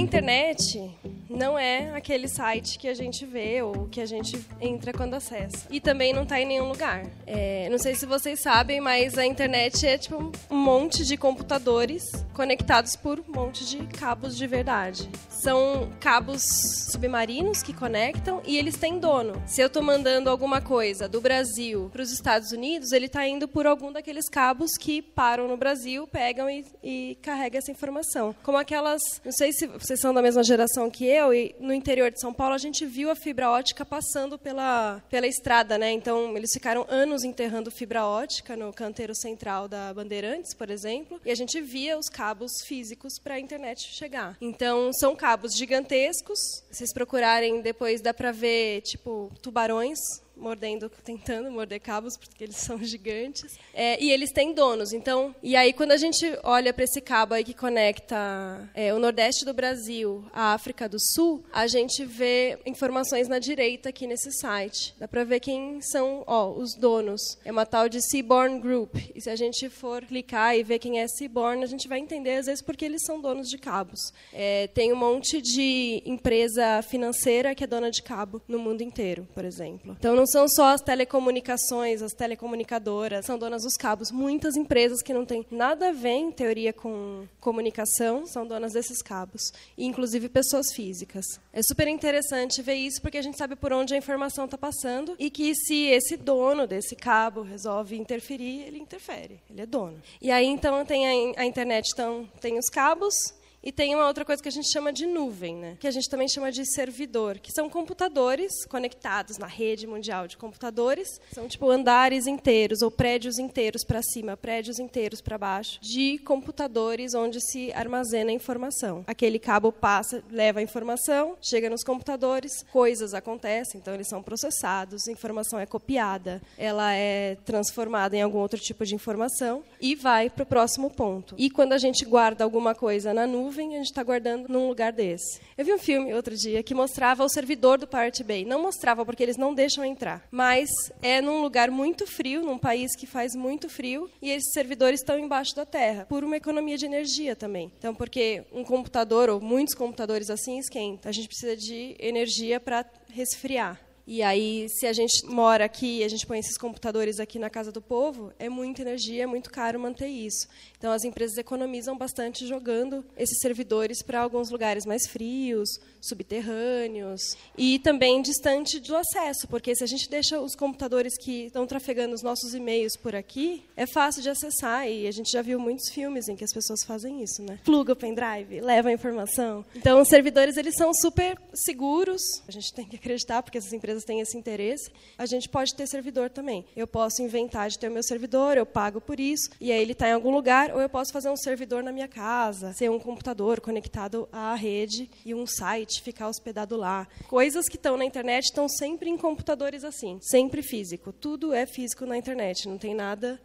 internet não é aquele site que a gente vê ou que a gente entra quando acessa. E também não está em nenhum lugar. É, não sei se vocês sabem, mas a internet é tipo um monte de computadores conectados por um monte de cabos de verdade. São cabos submarinos que conectam e eles têm dono. Se eu estou mandando alguma coisa do Brasil para os Estados Unidos, ele está indo por algum daqueles cabos que param no Brasil, pegam e, e carregam essa informação. Como aquelas, não sei se vocês são da mesma geração que eu, e no interior de São Paulo a gente viu a fibra ótica passando pela, pela estrada, né? Então eles ficaram anos enterrando fibra ótica no canteiro central da Bandeirantes, por exemplo, e a gente via os cabos físicos para a internet chegar. Então são cabos gigantescos. Se vocês procurarem depois dá para ver tipo tubarões mordendo, tentando morder cabos, porque eles são gigantes. É, e eles têm donos. Então, e aí quando a gente olha para esse cabo aí que conecta é, o Nordeste do Brasil à África do Sul, a gente vê informações na direita aqui nesse site. Dá para ver quem são ó, os donos. É uma tal de Seaborn Group. E se a gente for clicar e ver quem é Seaborn, a gente vai entender às vezes porque eles são donos de cabos. É, tem um monte de empresa financeira que é dona de cabo no mundo inteiro, por exemplo. Então não são só as telecomunicações, as telecomunicadoras, são donas dos cabos. Muitas empresas que não têm nada a ver, em teoria, com comunicação, são donas desses cabos. E, inclusive, pessoas físicas. É super interessante ver isso, porque a gente sabe por onde a informação está passando e que se esse dono desse cabo resolve interferir, ele interfere, ele é dono. E aí, então, tem a, a internet, então, tem os cabos, e tem uma outra coisa que a gente chama de nuvem, né? que a gente também chama de servidor, que são computadores conectados na rede mundial de computadores. São tipo andares inteiros ou prédios inteiros para cima, prédios inteiros para baixo, de computadores onde se armazena informação. Aquele cabo passa, leva a informação, chega nos computadores, coisas acontecem, então eles são processados, a informação é copiada, ela é transformada em algum outro tipo de informação e vai para o próximo ponto. E quando a gente guarda alguma coisa na nuvem, nuvem, a gente está guardando num lugar desse. Eu vi um filme outro dia que mostrava o servidor do Pirate Bay. Não mostrava porque eles não deixam entrar, mas é num lugar muito frio, num país que faz muito frio, e esses servidores estão embaixo da terra, por uma economia de energia também. Então, porque um computador ou muitos computadores assim esquenta, a gente precisa de energia para resfriar. E aí, se a gente mora aqui, a gente põe esses computadores aqui na casa do povo, é muita energia, é muito caro manter isso. Então, as empresas economizam bastante jogando esses servidores para alguns lugares mais frios, subterrâneos e também distante do acesso, porque se a gente deixa os computadores que estão trafegando os nossos e-mails por aqui, é fácil de acessar e a gente já viu muitos filmes em que as pessoas fazem isso, né? Pluga o pendrive, leva a informação. Então, os servidores eles são super seguros. A gente tem que acreditar porque essas empresas têm esse interesse. A gente pode ter servidor também. Eu posso inventar de ter o meu servidor, eu pago por isso e aí ele está em algum lugar, ou eu posso fazer um servidor na minha casa, ser um computador conectado à rede e um site, ficar hospedado lá. Coisas que estão na internet estão sempre em computadores assim, sempre físico. Tudo é físico na internet, não tem nada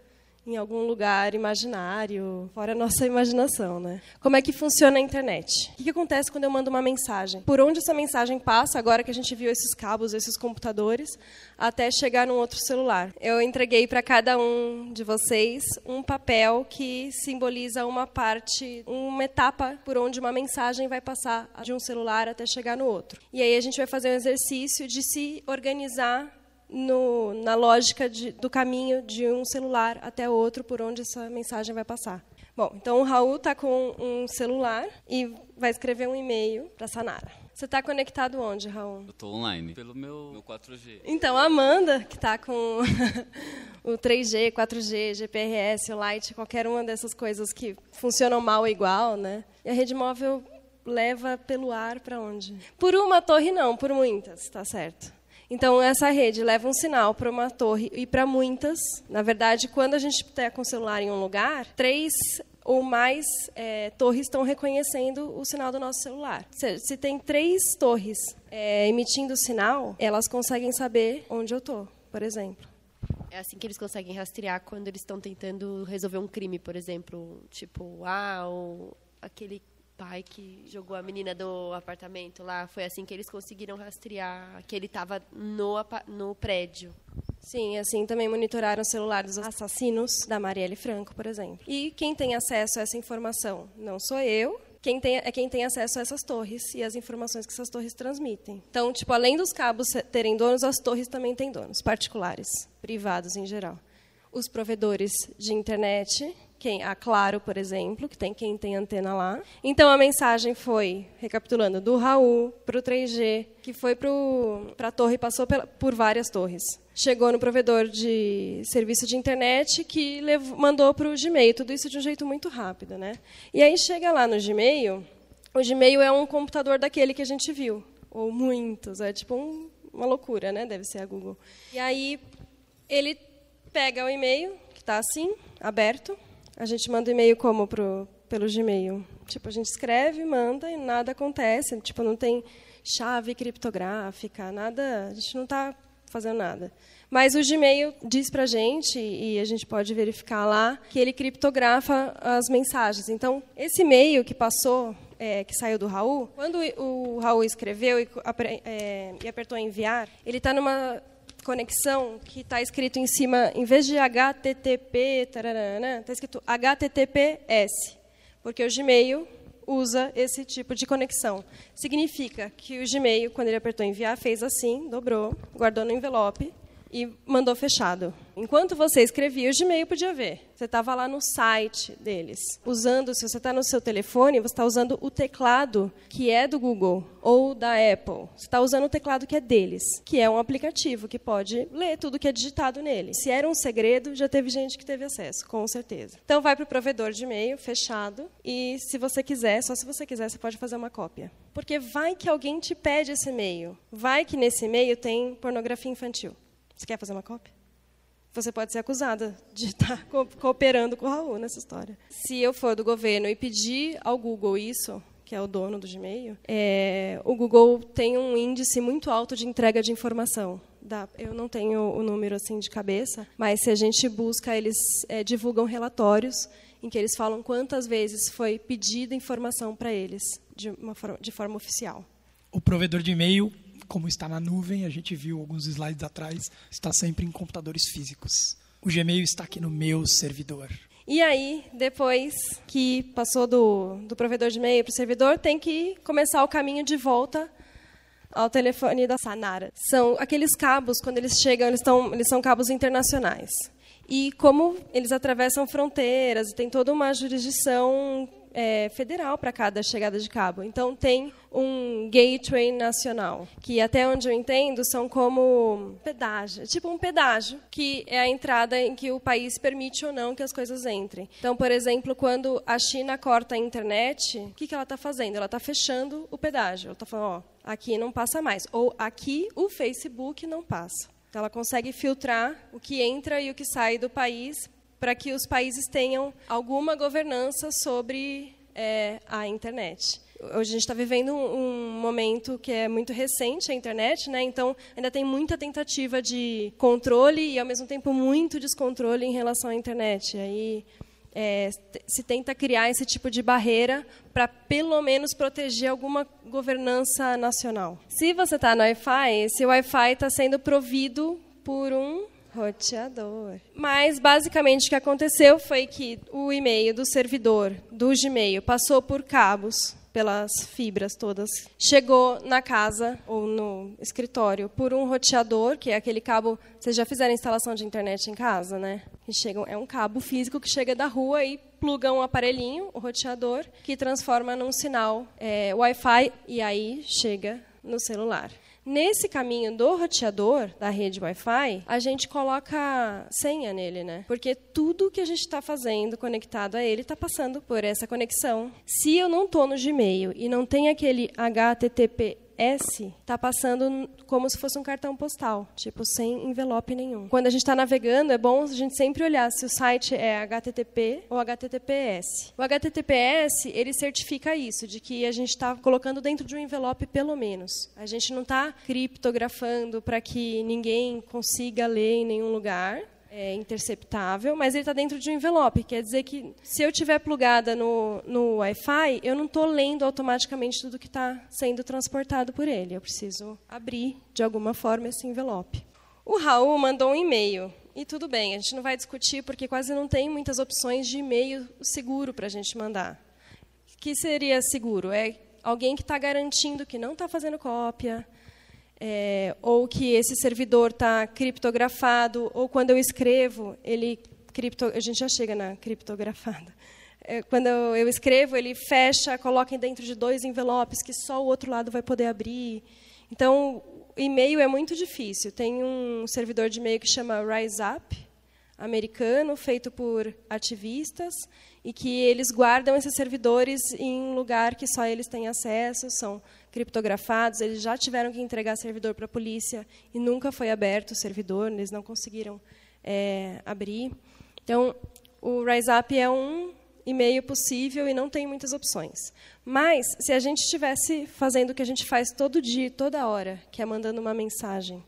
em algum lugar imaginário, fora a nossa imaginação, né? Como é que funciona a internet? O que, que acontece quando eu mando uma mensagem? Por onde essa mensagem passa, agora que a gente viu esses cabos, esses computadores, até chegar num outro celular? Eu entreguei para cada um de vocês um papel que simboliza uma parte, uma etapa por onde uma mensagem vai passar de um celular até chegar no outro. E aí a gente vai fazer um exercício de se organizar no, na lógica de, do caminho de um celular até outro por onde essa mensagem vai passar. Bom, então o Raul está com um celular e vai escrever um e-mail para a Sanara. Você está conectado onde, Raul? Eu estou online, pelo meu, meu 4G. Então, a Amanda, que está com o 3G, 4G, GPRS, o Lite, qualquer uma dessas coisas que funcionam mal igual, né? E a rede móvel leva pelo ar para onde? Por uma torre, não, por muitas, está certo. Então, essa rede leva um sinal para uma torre e para muitas. Na verdade, quando a gente está com o celular em um lugar, três ou mais é, torres estão reconhecendo o sinal do nosso celular. Se, se tem três torres é, emitindo sinal, elas conseguem saber onde eu estou, por exemplo. É assim que eles conseguem rastrear quando eles estão tentando resolver um crime, por exemplo, tipo, ah, o, aquele pai que jogou a menina do apartamento lá, foi assim que eles conseguiram rastrear que ele estava no, no prédio. Sim, assim também monitoraram o celular dos assassinos da Marielle Franco, por exemplo. E quem tem acesso a essa informação? Não sou eu, quem tem, é quem tem acesso a essas torres e as informações que essas torres transmitem. Então, tipo, além dos cabos terem donos, as torres também têm donos, particulares, privados em geral. Os provedores de internet quem? A Claro, por exemplo, que tem quem tem antena lá. Então a mensagem foi, recapitulando, do Raul para o 3G, que foi para a torre passou pela, por várias torres. Chegou no provedor de serviço de internet que levou, mandou para o Gmail. Tudo isso de um jeito muito rápido. Né? E aí chega lá no Gmail, o Gmail é um computador daquele que a gente viu, ou muitos, é tipo um, uma loucura, né? Deve ser a Google. E aí ele pega o e-mail, que está assim, aberto, a gente manda e-mail como pro, pelo Gmail? Tipo, a gente escreve, manda e nada acontece. Tipo, não tem chave criptográfica, nada. A gente não está fazendo nada. Mas o Gmail diz para a gente, e a gente pode verificar lá, que ele criptografa as mensagens. Então, esse e-mail que passou, é, que saiu do Raul, quando o Raul escreveu e, é, e apertou enviar, ele está numa conexão que está escrito em cima, em vez de HTTP, está escrito HTTPS, porque o Gmail usa esse tipo de conexão. Significa que o Gmail, quando ele apertou enviar, fez assim, dobrou, guardou no envelope e mandou fechado. Enquanto você escrevia, o Gmail podia ver. Você estava lá no site deles. Usando, se você está no seu telefone, você está usando o teclado que é do Google ou da Apple. Você está usando o teclado que é deles, que é um aplicativo que pode ler tudo que é digitado nele. Se era um segredo, já teve gente que teve acesso, com certeza. Então vai para o provedor de e-mail fechado e, se você quiser, só se você quiser, você pode fazer uma cópia. Porque vai que alguém te pede esse e-mail. Vai que nesse e-mail tem pornografia infantil. Você quer fazer uma cópia? Você pode ser acusada de estar cooperando com o Raul nessa história. Se eu for do governo e pedir ao Google isso, que é o dono do Gmail, é, o Google tem um índice muito alto de entrega de informação. Da, eu não tenho o número assim de cabeça, mas se a gente busca, eles é, divulgam relatórios em que eles falam quantas vezes foi pedida informação para eles de, uma, de forma oficial. O provedor de e-mail como está na nuvem, a gente viu alguns slides atrás, está sempre em computadores físicos. O Gmail está aqui no meu servidor. E aí, depois que passou do, do provedor de e-mail para o servidor, tem que começar o caminho de volta ao telefone da Sanara. São aqueles cabos, quando eles chegam, eles, estão, eles são cabos internacionais. E como eles atravessam fronteiras, tem toda uma jurisdição é, federal para cada chegada de cabo. Então, tem um gateway nacional, que até onde eu entendo são como pedágio, tipo um pedágio, que é a entrada em que o país permite ou não que as coisas entrem. Então, por exemplo, quando a China corta a internet, o que, que ela está fazendo? Ela está fechando o pedágio. Ela está falando, ó, aqui não passa mais. Ou aqui o Facebook não passa. Então, ela consegue filtrar o que entra e o que sai do país para que os países tenham alguma governança sobre é, a internet. Hoje a gente está vivendo um, momento que é muito recente, a internet, né? então ainda tem muita tentativa de controle e, ao mesmo tempo, muito descontrole em relação à internet. Aí é, se tenta criar esse tipo de barreira para, pelo menos, proteger alguma governança nacional. Se você está no Wi-Fi, esse Wi-Fi está sendo provido por um Roteador. Mas, basicamente, o que aconteceu foi que o e-mail do servidor do Gmail passou por cabos, pelas fibras todas, chegou na casa ou no escritório por um roteador, que é aquele cabo. Vocês já fizeram instalação de internet em casa, né? Que chegam, é um cabo físico que chega da rua e pluga um aparelhinho, o roteador, que transforma num sinal é, Wi-Fi e aí chega no celular. Nesse caminho do roteador da rede Wi-Fi, a gente coloca senha nele, né? Porque tudo que a gente está fazendo conectado a ele está passando por essa conexão. Se eu não estou no Gmail e não tem aquele HTTP S está passando como se fosse um cartão postal, tipo sem envelope nenhum. Quando a gente está navegando, é bom a gente sempre olhar se o site é HTTP ou HTTPS. O HTTPS ele certifica isso, de que a gente está colocando dentro de um envelope pelo menos. A gente não está criptografando para que ninguém consiga ler em nenhum lugar é, interceptável, mas ele está dentro de um envelope. Quer dizer que se eu estiver plugada no, no Wi-Fi, eu não estou lendo automaticamente tudo que está sendo transportado por ele. Eu preciso abrir, de alguma forma, esse envelope. O Raul mandou um e-mail. E tudo bem, a gente não vai discutir, porque quase não tem muitas opções de e-mail seguro para a gente mandar. que seria seguro? É alguém que está garantindo que não está fazendo cópia, é, ou que esse servidor está criptografado, ou quando eu escrevo, ele cripto, a gente já chega na criptografada. É, quando eu escrevo, ele fecha, coloca dentro de dois envelopes que só o outro lado vai poder abrir. Então, e-mail é muito difícil. Tem um servidor de e-mail que chama RiseUp, americano, feito por ativistas, e que eles guardam esses servidores em um lugar que só eles têm acesso, são criptografados, eles já tiveram que entregar servidor para a polícia e nunca foi aberto o servidor, eles não conseguiram é, abrir. Então, o RiseUp é um e-mail possível e não tem muitas opções. Mas, se a gente estivesse fazendo o que a gente faz todo dia, toda hora, que é mandando uma mensagem,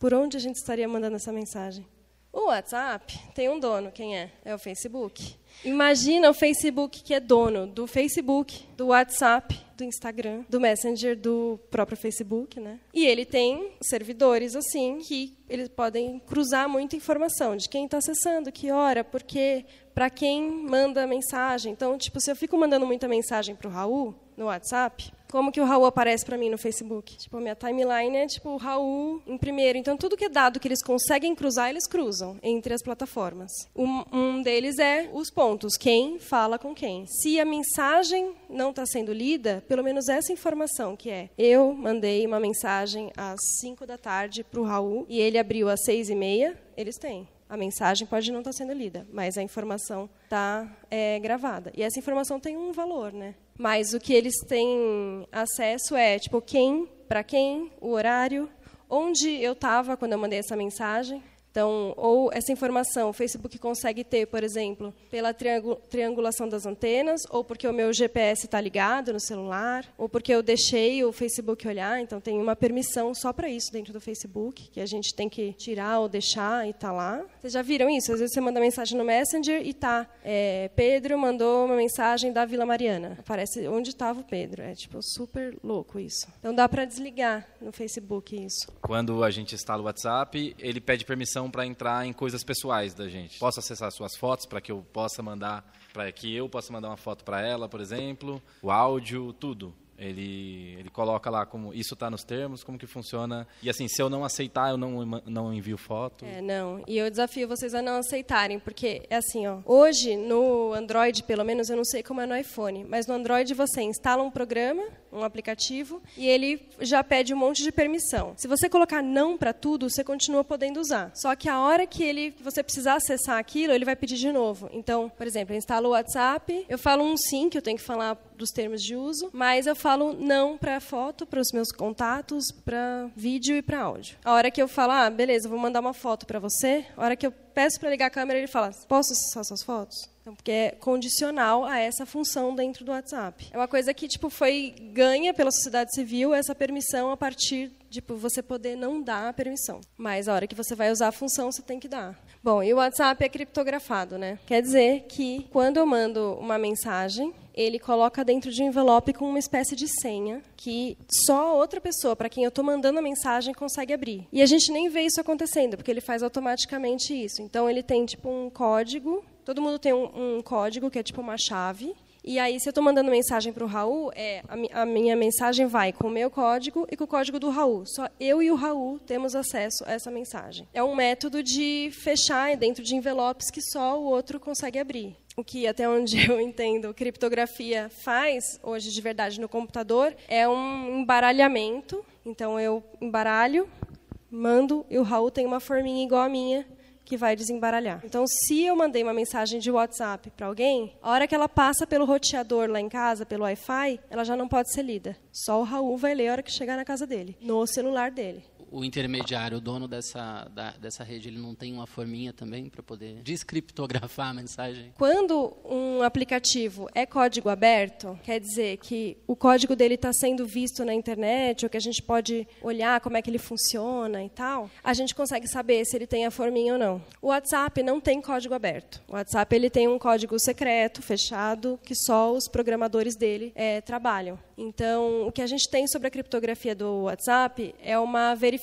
por onde a gente estaria mandando essa mensagem? O WhatsApp tem um dono, quem é? É o Facebook. Imagina o Facebook que é dono do Facebook, do WhatsApp, do Instagram, do Messenger, do próprio Facebook, né? E ele tem servidores assim que eles podem cruzar muita informação de quem está acessando, que hora, por quê, para quem manda mensagem. Então, tipo, se eu fico mandando muita mensagem para o Raul no WhatsApp, como que o Raul aparece para mim no Facebook? Tipo, a minha timeline é tipo o Raul em primeiro. Então, tudo que é dado que eles conseguem cruzar, eles cruzam entre as plataformas. Um, um deles é os pontos, quem fala com quem. Se a mensagem não está sendo lida, pelo menos essa informação que é, eu mandei uma mensagem às 5 da tarde para o Raul e ele abriu às 6 e meia, eles têm. A mensagem pode não estar tá sendo lida, mas a informação está é, gravada. E essa informação tem um valor, né? Mas o que eles têm acesso é, tipo, quem, para quem, o horário, onde eu estava quando eu mandei essa mensagem, então, ou essa informação o Facebook consegue ter, por exemplo, pela triangulação das antenas, ou porque o meu GPS está ligado no celular, ou porque eu deixei o Facebook olhar. Então, tem uma permissão só para isso dentro do Facebook, que a gente tem que tirar ou deixar e está lá. Vocês já viram isso? Às vezes você manda mensagem no Messenger e tá é, Pedro mandou uma mensagem da Vila Mariana. Aparece onde estava o Pedro. É tipo super louco isso. Então dá para desligar no Facebook isso. Quando a gente instala o WhatsApp, ele pede permissão permissão para entrar em coisas pessoais da gente. Posso acessar suas fotos para que eu possa mandar, para que eu possa mandar uma foto para ela, por exemplo, o áudio, tudo. Ele, ele coloca lá como isso está nos termos, como que funciona. E assim, se eu não aceitar, eu não, não envio foto. É, não. E eu desafio vocês a não aceitarem, porque é assim, ó. Hoje, no Android, pelo menos, eu não sei como é no iPhone, mas no Android você instala um programa, um aplicativo, e ele já pede um monte de permissão. Se você colocar não para tudo, você continua podendo usar. Só que a hora que ele você precisar acessar aquilo, ele vai pedir de novo. Então, por exemplo, eu instalo o WhatsApp, eu falo um sim, que eu tenho que falar dos termos de uso, mas eu falo não para foto, para os meus contatos, para vídeo e para áudio. A hora que eu falo, ah, beleza, vou mandar uma foto para você, a hora que eu peço para ligar a câmera, ele fala, posso acessar suas fotos? Então, porque é condicional a essa função dentro do WhatsApp. É uma coisa que tipo foi ganha pela sociedade civil essa permissão a partir de tipo, você poder não dar a permissão. Mas a hora que você vai usar a função, você tem que dar. Bom, e o WhatsApp é criptografado, né? Quer dizer que quando eu mando uma mensagem, ele coloca dentro de um envelope com uma espécie de senha que só outra pessoa para quem eu estou mandando a mensagem consegue abrir. E a gente nem vê isso acontecendo, porque ele faz automaticamente isso. Então ele tem tipo um código Todo mundo tem um, um código que é tipo uma chave. E aí, se eu estou mandando mensagem para o Raul, é, a, a, minha mensagem vai com o meu código e com o código do Raul. Só eu e o Raul temos acesso a essa mensagem. É um método de fechar dentro de envelopes que só o outro consegue abrir. O que, até onde eu entendo, criptografia faz, hoje de verdade no computador, é um embaralhamento. Então, eu embaralho, mando, e o Raul tem uma forminha igual a minha, que vai desembaralhar. Então, se eu mandei uma mensagem de WhatsApp para alguém, a hora que ela passa pelo roteador lá em casa, pelo Wi-Fi, ela já não pode ser lida. Só o Raul vai ler a hora que chegar na casa dele, no celular dele o intermediário, o dono dessa, da, dessa rede, ele não tem uma forminha também para poder descriptografar a mensagem? Quando um aplicativo é código aberto, quer dizer que o código dele está sendo visto na internet, ou que a gente pode olhar como é que ele funciona e tal, a gente consegue saber se ele tem a forminha ou não. O WhatsApp não tem código aberto. O WhatsApp ele tem um código secreto, fechado, que só os programadores dele é, trabalham. Então, o que a gente tem sobre a criptografia do WhatsApp é uma verificação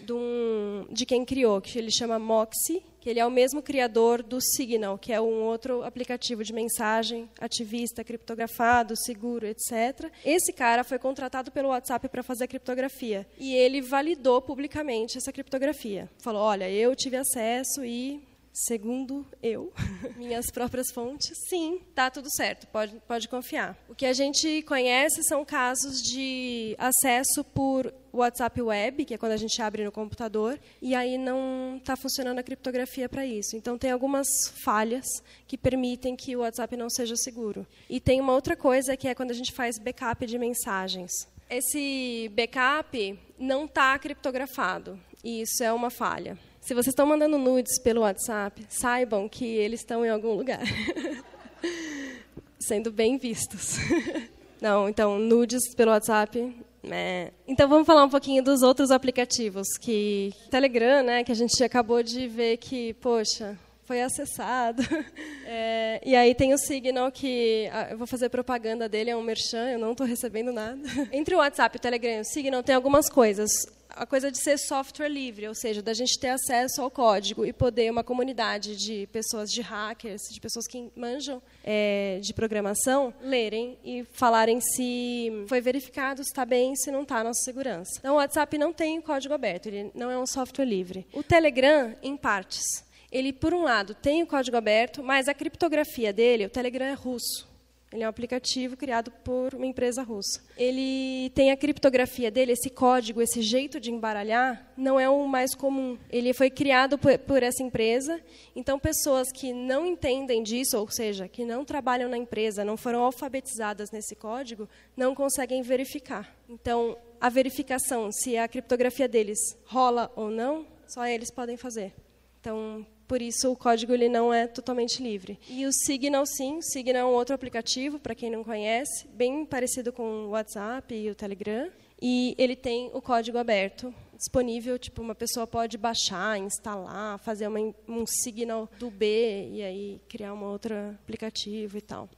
de, um, de quem criou, que ele chama Moxie, que ele é o mesmo criador do Signal, que é um outro aplicativo de mensagem ativista, criptografado, seguro, etc. Esse cara foi contratado pelo WhatsApp para fazer a criptografia e ele validou publicamente essa criptografia. Falou: "Olha, eu tive acesso e Segundo eu, minhas próprias fontes, sim, tá tudo certo, pode, pode confiar. O que a gente conhece são casos de acesso por WhatsApp Web, que é quando a gente abre no computador, e aí não está funcionando a criptografia para isso. Então, tem algumas falhas que permitem que o WhatsApp não seja seguro. E tem uma outra coisa que é quando a gente faz backup de mensagens. Esse backup não está criptografado, e isso é uma falha. Se vocês estão mandando nudes pelo WhatsApp, saibam que eles estão em algum lugar. Sendo bem vistos. Não, então, nudes pelo WhatsApp. É. Então vamos falar um pouquinho dos outros aplicativos que Telegram, né, que a gente acabou de ver que, poxa, foi acessado. É, e aí tem o Signal, que ah, eu vou fazer propaganda dele, é um merchan, eu não estou recebendo nada. Entre o WhatsApp, o Telegram e o Signal tem algumas coisas a coisa de ser software livre, ou seja, da gente ter acesso ao código e poder uma comunidade de pessoas, de hackers, de pessoas que manjam é, de programação, lerem e falarem se foi verificado, se está bem, se não está a nossa segurança. Então, o WhatsApp não tem código aberto, ele não é um software livre. O Telegram, em partes. Ele, por um lado, tem o código aberto, mas a criptografia dele, o Telegram é russo. Ele é um aplicativo criado por uma empresa russa. Ele tem a criptografia dele, esse código, esse jeito de embaralhar, não é o mais comum. Ele foi criado por, por, essa empresa, então pessoas que não entendem disso, ou seja, que não trabalham na empresa, não foram alfabetizadas nesse código, não conseguem verificar. Então, a verificação se a criptografia deles rola ou não, só eles podem fazer. Então, por isso o código ele não é totalmente livre. E o Signal, sim, o Signal é um outro aplicativo, para quem não conhece, bem parecido com o WhatsApp e o Telegram. E ele tem o código aberto disponível, tipo, uma pessoa pode baixar, instalar, fazer uma, um Signal do B e aí criar um outro aplicativo e tal.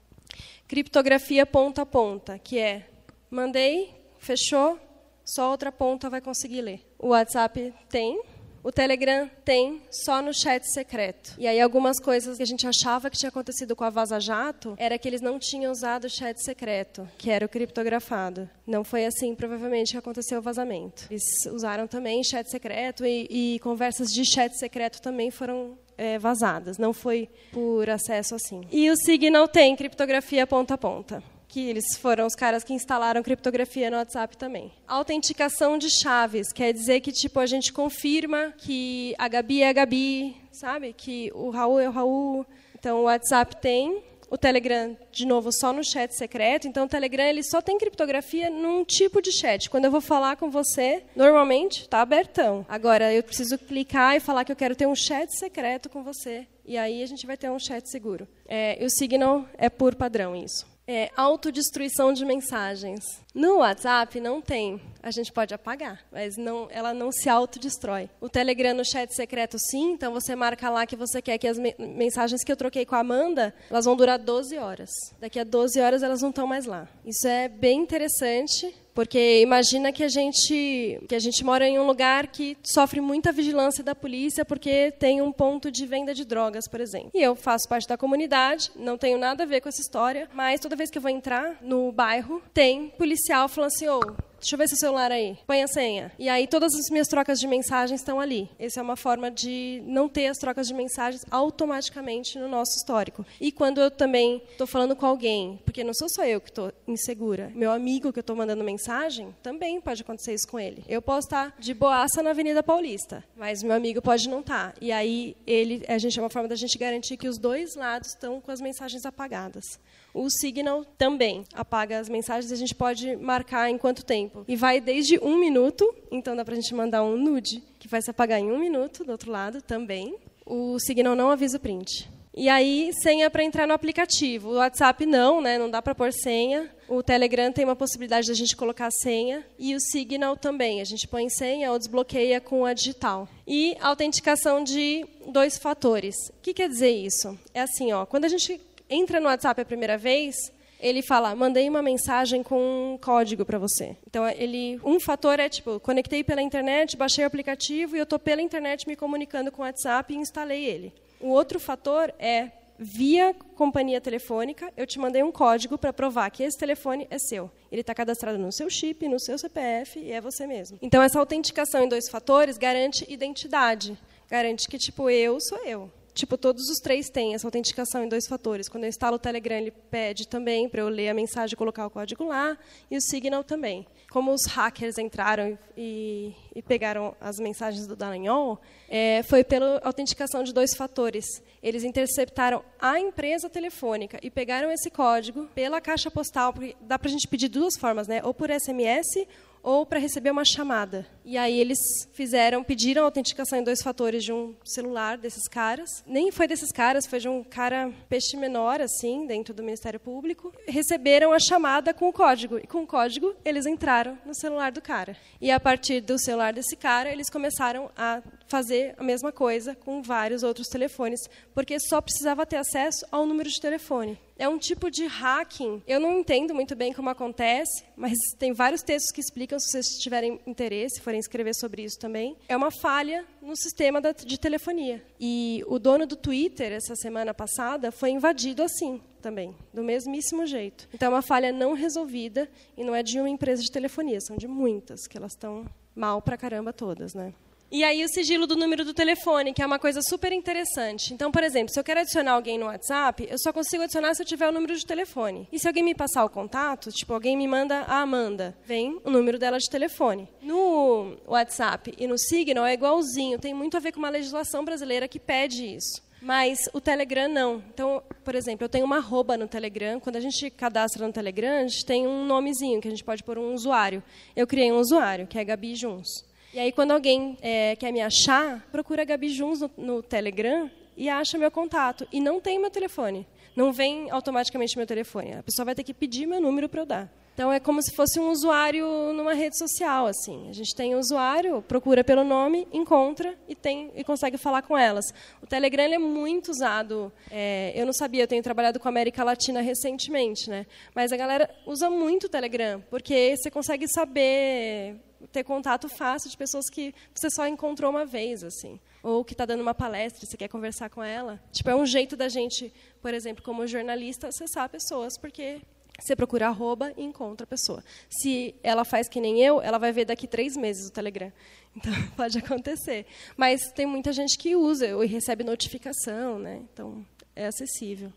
Criptografia ponta a ponta, que é mandei, fechou, só outra ponta vai conseguir ler. O WhatsApp tem, o Telegram tem só no chat secreto. E aí algumas coisas que a gente achava que tinha acontecido com a Vaza Jato era que eles não tinham usado o chat secreto, que era o criptografado. Não foi assim, provavelmente, que aconteceu o vazamento. Eles usaram também chat secreto e, e conversas de chat secreto também foram é, vazadas. Não foi por acesso assim. E o Signal tem criptografia ponta a ponta que eles foram os caras que instalaram criptografia no WhatsApp também. Autenticação de chaves, quer dizer que tipo a gente confirma que a Gabi é a Gabi, sabe? Que o Raul é o Raul. Então o WhatsApp tem, o Telegram, de novo, só no chat secreto. Então, o Telegram ele só tem criptografia num tipo de chat. Quando eu vou falar com você, normalmente está abertão. Agora, eu preciso clicar e falar que eu quero ter um chat secreto com você. E aí a gente vai ter um chat seguro. É, e o Signal é por padrão isso é, autodestruição de mensagens. No WhatsApp não tem. A gente pode apagar, mas não, ela não se autodestrói. O Telegram no chat secreto sim, então você marca lá que você quer que as me mensagens que eu troquei com a Amanda, elas vão durar 12 horas. Daqui a 12 horas elas não estão mais lá. Isso é bem interessante porque imagina que a gente que a gente mora em um lugar que sofre muita vigilância da polícia porque tem um ponto de venda de drogas, por exemplo. E eu faço parte da comunidade, não tenho nada a ver com essa história, mas toda vez que eu vou entrar no bairro, tem policial falando assim: "Ô, oh, Deixa eu ver seu celular aí. Põe a senha. E aí todas as minhas trocas de mensagens estão ali. Essa é uma forma de não ter as trocas de mensagens automaticamente no nosso histórico. E quando eu também estou falando com alguém, porque não sou só eu que estou insegura, meu amigo que eu estou mandando mensagem, também pode acontecer isso com ele. Eu posso estar de boaça na Avenida Paulista, mas meu amigo pode não estar. E aí ele, a gente é uma forma da gente garantir que os dois lados estão com as mensagens apagadas. O Signal também apaga as mensagens a gente pode marcar em quanto tempo. E vai desde um minuto, então dá para a gente mandar um nude, que vai se apagar em um minuto, do outro lado também. O Signal não avisa o print. E aí, senha para entrar no aplicativo. O WhatsApp não, né? não dá para pôr senha. O Telegram tem uma possibilidade de a gente colocar senha. E o Signal também. A gente põe senha ou desbloqueia com a digital. E autenticação de dois fatores. O que quer dizer isso? É assim, ó, quando a gente entra no WhatsApp a primeira vez, ele fala, mandei uma mensagem com um código para você. Então, ele, um fator é tipo, conectei pela internet, baixei o aplicativo e eu estou pela internet me comunicando com o WhatsApp e instalei ele. O outro fator é via companhia telefônica, eu te mandei um código para provar que esse telefone é seu. Ele está cadastrado no seu chip, no seu CPF e é você mesmo. Então, essa autenticação em dois fatores garante identidade. Garante que, tipo, eu sou eu. Tipo, todos os três têm essa autenticação em dois fatores. Quando eu instalo o Telegram, ele pede também para eu ler a mensagem e colocar o código lá, e o Signal também. Como os hackers entraram e, e pegaram as mensagens do Dallagnol, é, foi pela autenticação de dois fatores. Eles interceptaram a empresa telefônica e pegaram esse código pela caixa postal, porque dá para a gente pedir duas formas, né? ou por SMS ou para receber uma chamada. E aí eles fizeram, pediram autenticação em dois fatores de um celular desses caras. Nem foi desses caras, foi de um cara peixe menor, assim, dentro do Ministério Público. Receberam a chamada com o código. E com o código, eles entraram no celular do cara. E a partir do celular desse cara, eles começaram a fazer a mesma coisa com vários outros telefones, porque só precisava ter acesso ao número de telefone. É um tipo de hacking. Eu não entendo muito bem como acontece, mas tem vários textos que explicam, se vocês tiverem interesse, forem escrever sobre isso também. É uma falha no sistema de telefonia. E o dono do Twitter, essa semana passada, foi invadido assim também, do mesmíssimo jeito. Então, é uma falha não resolvida e não é de uma empresa de telefonia, são de muitas, que elas estão mal pra caramba todas, né? E aí o sigilo do número do telefone, que é uma coisa super interessante. Então, por exemplo, se eu quero adicionar alguém no WhatsApp, eu só consigo adicionar se eu tiver o número de telefone. E se alguém me passar o contato, tipo, alguém me manda a Amanda, vem o número dela de telefone. No WhatsApp e no Signal é igualzinho, tem muito a ver com uma legislação brasileira que pede isso. Mas o Telegram não. Então, por exemplo, eu tenho uma arroba no Telegram. Quando a gente cadastra no Telegram, a gente tem um nomezinho que a gente pode pôr um usuário. Eu criei um usuário, que é Gabi Juns. E aí, quando alguém é, quer me achar, procura Gabi Juns no, no, Telegram e acha meu contato. E não tem meu telefone. Não vem automaticamente meu telefone. A pessoa vai ter que pedir meu número para eu dar. Então, é como se fosse um usuário numa rede social. assim. A gente tem um usuário, procura pelo nome, encontra e, tem, e consegue falar com elas. O Telegram é muito usado. É, eu não sabia, eu tenho trabalhado com a América Latina recentemente. Né? Mas a galera usa muito o Telegram, porque você consegue saber ter contato fácil de pessoas que você só encontrou uma vez, assim. Ou que está dando uma palestra e você quer conversar com ela. Tipo, é um jeito da gente, por exemplo, como jornalista, acessar pessoas, porque você procura arroba e encontra a pessoa. Se ela faz que nem eu, ela vai ver daqui três meses o Telegram. Então, pode acontecer. Mas tem muita gente que usa e recebe notificação, né? Então, é acessível.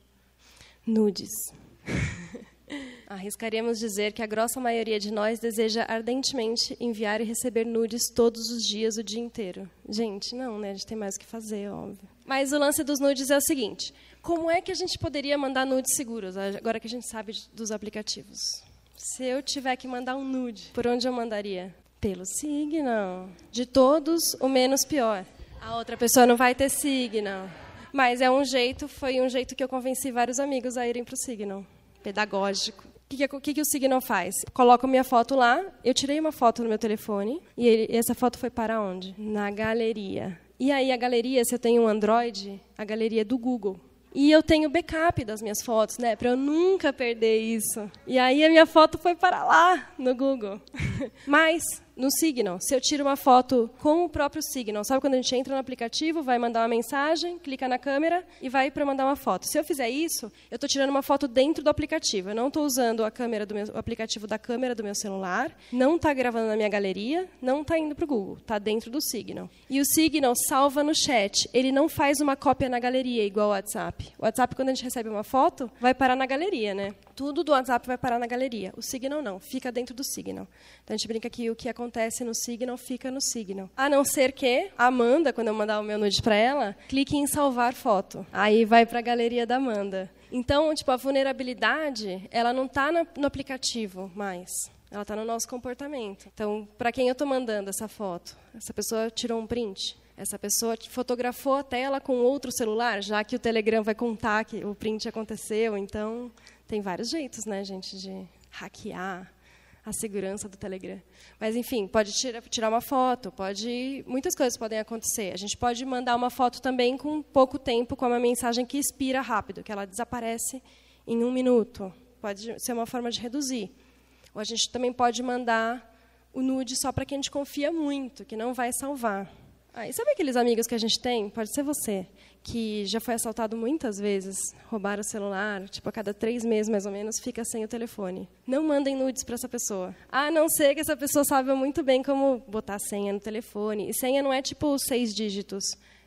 Nudes. Arriscaríamos dizer que a grossa maioria de nós deseja ardentemente enviar e receber nudes todos os dias, o dia inteiro. Gente, não, né? A gente tem mais o que fazer, óbvio. Mas o lance dos nudes é o seguinte: como é que a gente poderia mandar nudes seguros, agora que a gente sabe dos aplicativos? Se eu tiver que mandar um nude, por onde eu mandaria? Pelo Signal. De todos, o menos pior. A outra pessoa não vai ter Signal. Mas é um jeito, foi um jeito que eu convenci vários amigos a irem para o Signal. Pedagógico. O que, que, que, o Signal faz? Coloco minha foto lá, eu tirei uma foto no meu telefone, e, ele, essa foto foi para onde? Na galeria. E aí a galeria, se eu tenho um Android, a galeria é do Google. E eu tenho backup das minhas fotos, né, para eu nunca perder isso. E aí a minha foto foi para lá no Google. Mas no Signal. Se eu tiro uma foto com o próprio Signal, sabe quando a gente entra no aplicativo, vai mandar uma mensagem, clica na câmera e vai para mandar uma foto. Se eu fizer isso, eu estou tirando uma foto dentro do aplicativo. Eu não estou usando a câmera do meu, o aplicativo da câmera do meu celular, não está gravando na minha galeria, não está indo para o Google, está dentro do Signal. E o Signal salva no chat. Ele não faz uma cópia na galeria igual o WhatsApp. O WhatsApp, quando a gente recebe uma foto, vai parar na galeria, né? Tudo do WhatsApp vai parar na galeria. O Signal não, fica dentro do Signal. Então a gente brinca que o que acontece no Signal fica no Signal. A não ser que a Amanda, quando eu mandar o meu nude para ela, clique em salvar foto. Aí vai para a galeria da Amanda. Então, tipo, a vulnerabilidade, ela não está no aplicativo mais. Ela está no nosso comportamento. Então, para quem eu estou mandando essa foto? Essa pessoa tirou um print? Essa pessoa fotografou a tela com outro celular, já que o Telegram vai contar que o print aconteceu. Então, tem vários jeitos, né, gente, de hackear a segurança do Telegram. Mas, enfim, pode tirar, tirar uma foto, pode muitas coisas podem acontecer. A gente pode mandar uma foto também com pouco tempo, com uma mensagem que expira rápido, que ela desaparece em um minuto, pode ser uma forma de reduzir. Ou a gente também pode mandar o nude só para quem a gente confia muito, que não vai salvar. Ah, e sabe aqueles amigos que a gente tem? Pode ser você, que já foi assaltado muitas vezes, roubaram o celular, tipo, a cada três meses, mais ou menos, fica sem o telefone. Não mandem nudes para essa pessoa. A não ser que essa pessoa saiba muito bem como botar senha no telefone. E senha não é tipo seis dígitos.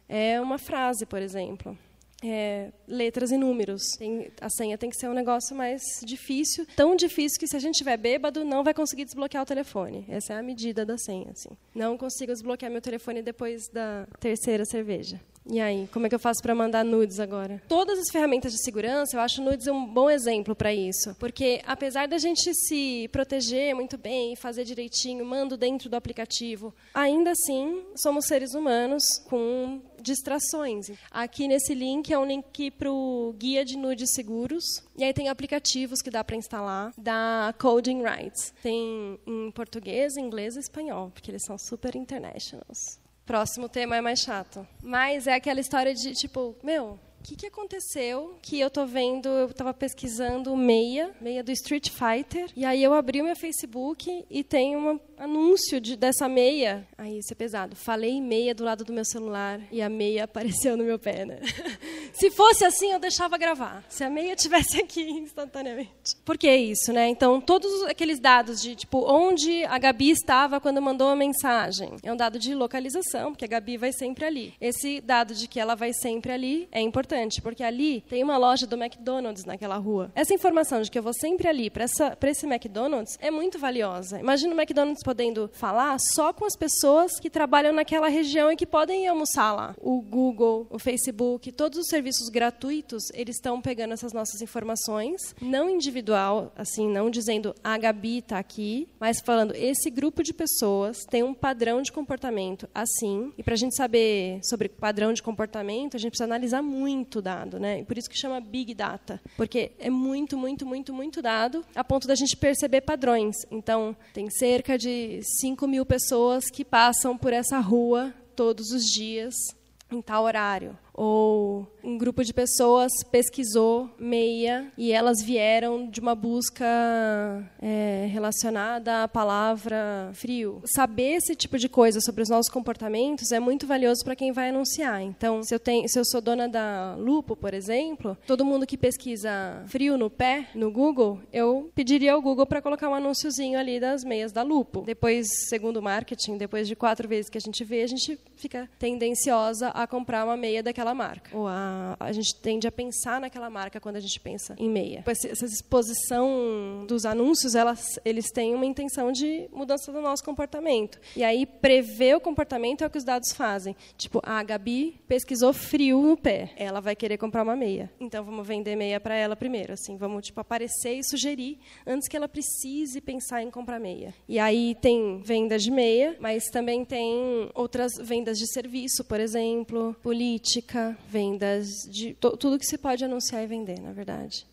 É uma frase, por exemplo é, letras e números. Tem, a senha tem que ser um negócio mais difícil, tão difícil que se a gente tiver bêbado não vai conseguir desbloquear o telefone. Essa é a medida da senha. Assim. Não consigo desbloquear meu telefone depois da terceira cerveja. E aí, como é que eu faço para mandar nudes agora? Todas as ferramentas de segurança, eu acho nudes um bom exemplo para isso, porque apesar da gente se proteger muito bem, fazer direitinho, mando dentro do aplicativo, ainda assim somos seres humanos com distrações. Aqui nesse link é um link para o guia de nudes seguros. E aí tem aplicativos que dá para instalar da Coding Rights. Tem em português, inglês e espanhol, porque eles são super internationals. Próximo tema é mais chato. Mas é aquela história de, tipo, meu, o que, que aconteceu que eu tô vendo, eu estava pesquisando meia, meia do Street Fighter, e aí eu abri o meu Facebook e tem um anúncio de, dessa meia. Aí isso é pesado. Falei meia do lado do meu celular e a meia apareceu no meu pé, né? Se fosse assim, eu deixava gravar. Se a meia tivesse aqui instantaneamente. Por que isso, né? Então, todos aqueles dados de, tipo, onde a Gabi estava quando mandou a mensagem, é um dado de localização, porque a Gabi vai sempre ali. Esse dado de que ela vai sempre ali é importante porque ali tem uma loja do McDonald's naquela rua. Essa informação de que eu vou sempre ali para esse McDonald's é muito valiosa. Imagina o McDonald's podendo falar só com as pessoas que trabalham naquela região e que podem almoçar lá. O Google, o Facebook, todos os serviços gratuitos, eles estão pegando essas nossas informações, não individual, assim, não dizendo a Gabi está aqui, mas falando esse grupo de pessoas tem um padrão de comportamento assim. E para a gente saber sobre padrão de comportamento, a gente precisa analisar muito muito dado, né? E por isso que chama Big Data, porque é muito, muito, muito, muito dado, a ponto da gente perceber padrões. Então, tem cerca de 5 mil pessoas que passam por essa rua todos os dias, em tal horário ou um grupo de pessoas pesquisou meia e elas vieram de uma busca é, relacionada à palavra frio. Saber esse tipo de coisa sobre os nossos comportamentos é muito valioso para quem vai anunciar. Então, se eu, tenho, se eu sou dona da Lupo, por exemplo, todo mundo que pesquisa frio no pé no Google, eu pediria ao Google para colocar um anúnciozinho ali das meias da Lupo. Depois, segundo o marketing, depois de quatro vezes que a gente vê, a gente fica tendenciosa a comprar uma meia daquela aquela marca. Ou a, a gente tende a pensar naquela marca quando a gente pensa em meia. Essa exposição dos anúncios, elas, eles têm uma intenção de mudança do nosso comportamento. E aí, prever o comportamento é o que os dados fazem. Tipo, a Gabi pesquisou frio no pé. Ela vai querer comprar uma meia. Então, vamos vender meia para ela primeiro. Assim, vamos tipo, aparecer e sugerir antes que ela precise pensar em comprar meia. E aí tem vendas de meia, mas também tem outras vendas de serviço, por exemplo, política, vendas de tudo que se pode anunciar e vender, na verdade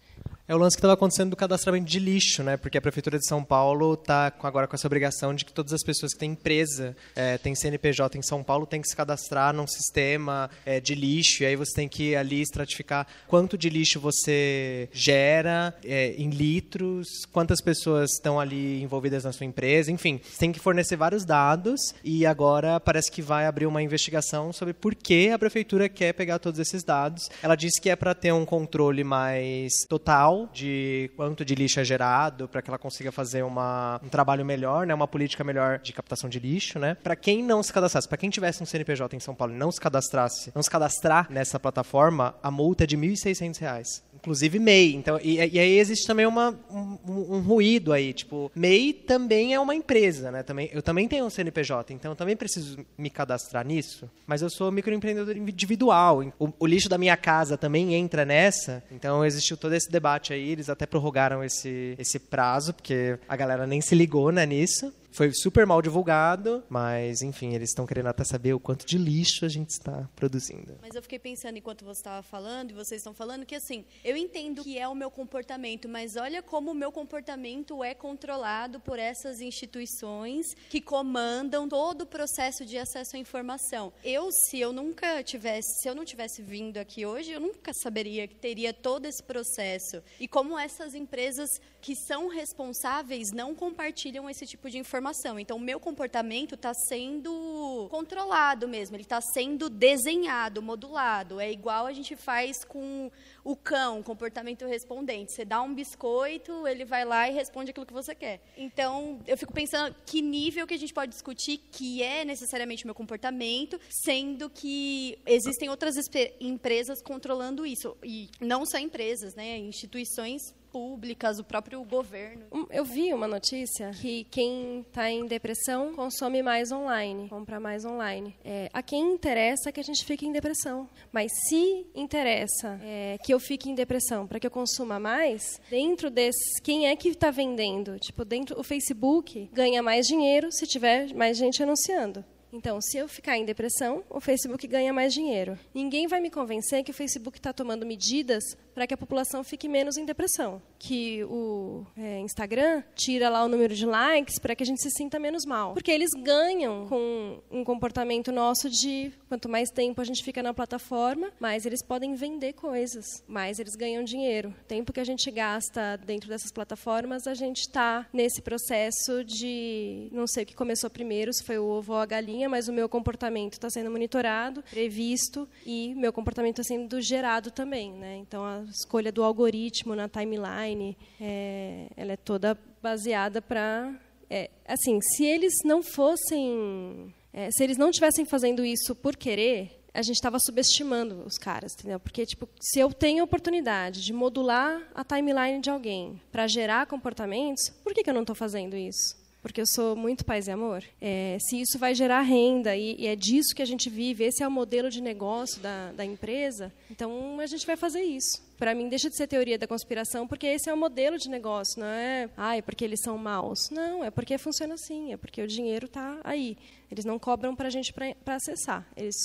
é o lance que estava acontecendo do cadastramento de lixo, né? Porque a prefeitura de São Paulo está agora com essa obrigação de que todas as pessoas que têm empresa, é, têm CNPJ em São Paulo, têm que se cadastrar num sistema é, de lixo. E aí você tem que ali estratificar quanto de lixo você gera é, em litros, quantas pessoas estão ali envolvidas na sua empresa, enfim, você tem que fornecer vários dados. E agora parece que vai abrir uma investigação sobre por que a prefeitura quer pegar todos esses dados. Ela disse que é para ter um controle mais total de quanto de lixo é gerado, para que ela consiga fazer uma, um trabalho melhor, né, uma política melhor de captação de lixo, né? Para quem não se cadastrasse, para quem tivesse um CNPJ em São Paulo e não se cadastrasse, não se cadastrar nessa plataforma, a multa é de R$ 1.600 inclusive MEI. Então, e, e aí existe também uma, um, um, ruído aí, tipo, MEI também é uma empresa, né? Também, eu também tenho um CNPJ, então eu também preciso me cadastrar nisso, mas eu sou microempreendedor individual. O, o lixo da minha casa também entra nessa, então existiu todo esse debate aí, eles até prorrogaram esse, esse prazo, porque a galera nem se ligou né, nisso Foi super mal divulgado, mas enfim, eles estão querendo até saber o quanto de lixo a gente está produzindo. Mas eu fiquei pensando enquanto você estava falando e vocês estão falando que assim, eu entendo que é o meu comportamento, mas olha como o meu comportamento é controlado por essas instituições que comandam todo o processo de acesso à informação. Eu, se eu nunca tivesse, se eu não tivesse vindo aqui hoje, eu nunca saberia que teria todo esse processo. E como essas empresas que são responsáveis não compartilham esse tipo de informação. Então, o meu comportamento está sendo controlado mesmo, ele está sendo desenhado, modulado. É igual a gente faz com o cão, comportamento respondente. Você dá um biscoito, ele vai lá e responde aquilo que você quer. Então, eu fico pensando que nível que a gente pode discutir que é necessariamente o meu comportamento, sendo que existem outras empresas controlando isso. E não só empresas, né? Instituições públicas, o próprio governo. Eu vi uma notícia que quem está em depressão consome mais online, compra mais online. É, a quem interessa que a gente fique em depressão. Mas se interessa é, que eu fique em depressão para que eu consuma mais, dentro desses, quem é que está vendendo? Tipo, dentro o Facebook ganha mais dinheiro se tiver mais gente anunciando. Então, se eu ficar em depressão, o Facebook ganha mais dinheiro. Ninguém vai me convencer que o Facebook está tomando medidas para que a população fique menos em depressão. Que o é, Instagram tira lá o número de likes para que a gente se sinta menos mal. Porque eles ganham com um comportamento nosso de quanto mais tempo a gente fica na plataforma, mais eles podem vender coisas, mais eles ganham dinheiro. O tempo que a gente gasta dentro dessas plataformas, a gente está nesse processo de não sei o que começou primeiro, se foi o ovo ou a galinha, mas o meu comportamento está sendo monitorado, previsto e meu comportamento está sendo gerado também, né? Então a escolha do algoritmo na timeline, é, ela é toda baseada para... É, assim, se eles não fossem... É, se eles não estivessem fazendo isso por querer, a gente estava subestimando os caras, entendeu? Porque, tipo, se eu tenho a oportunidade de modular a timeline de alguém para gerar comportamentos, por que, que eu não estou fazendo isso? Porque eu sou muito paz e amor. É, se isso vai gerar renda e, e, é disso que a gente vive, esse é o modelo de negócio da, da empresa, então a gente vai fazer isso. Para mim, deixa de ser teoria da conspiração, porque esse é o modelo de negócio, não é, ai, porque eles são maus. Não, é porque funciona assim, é porque o dinheiro está aí. Eles não cobram para a gente para acessar, eles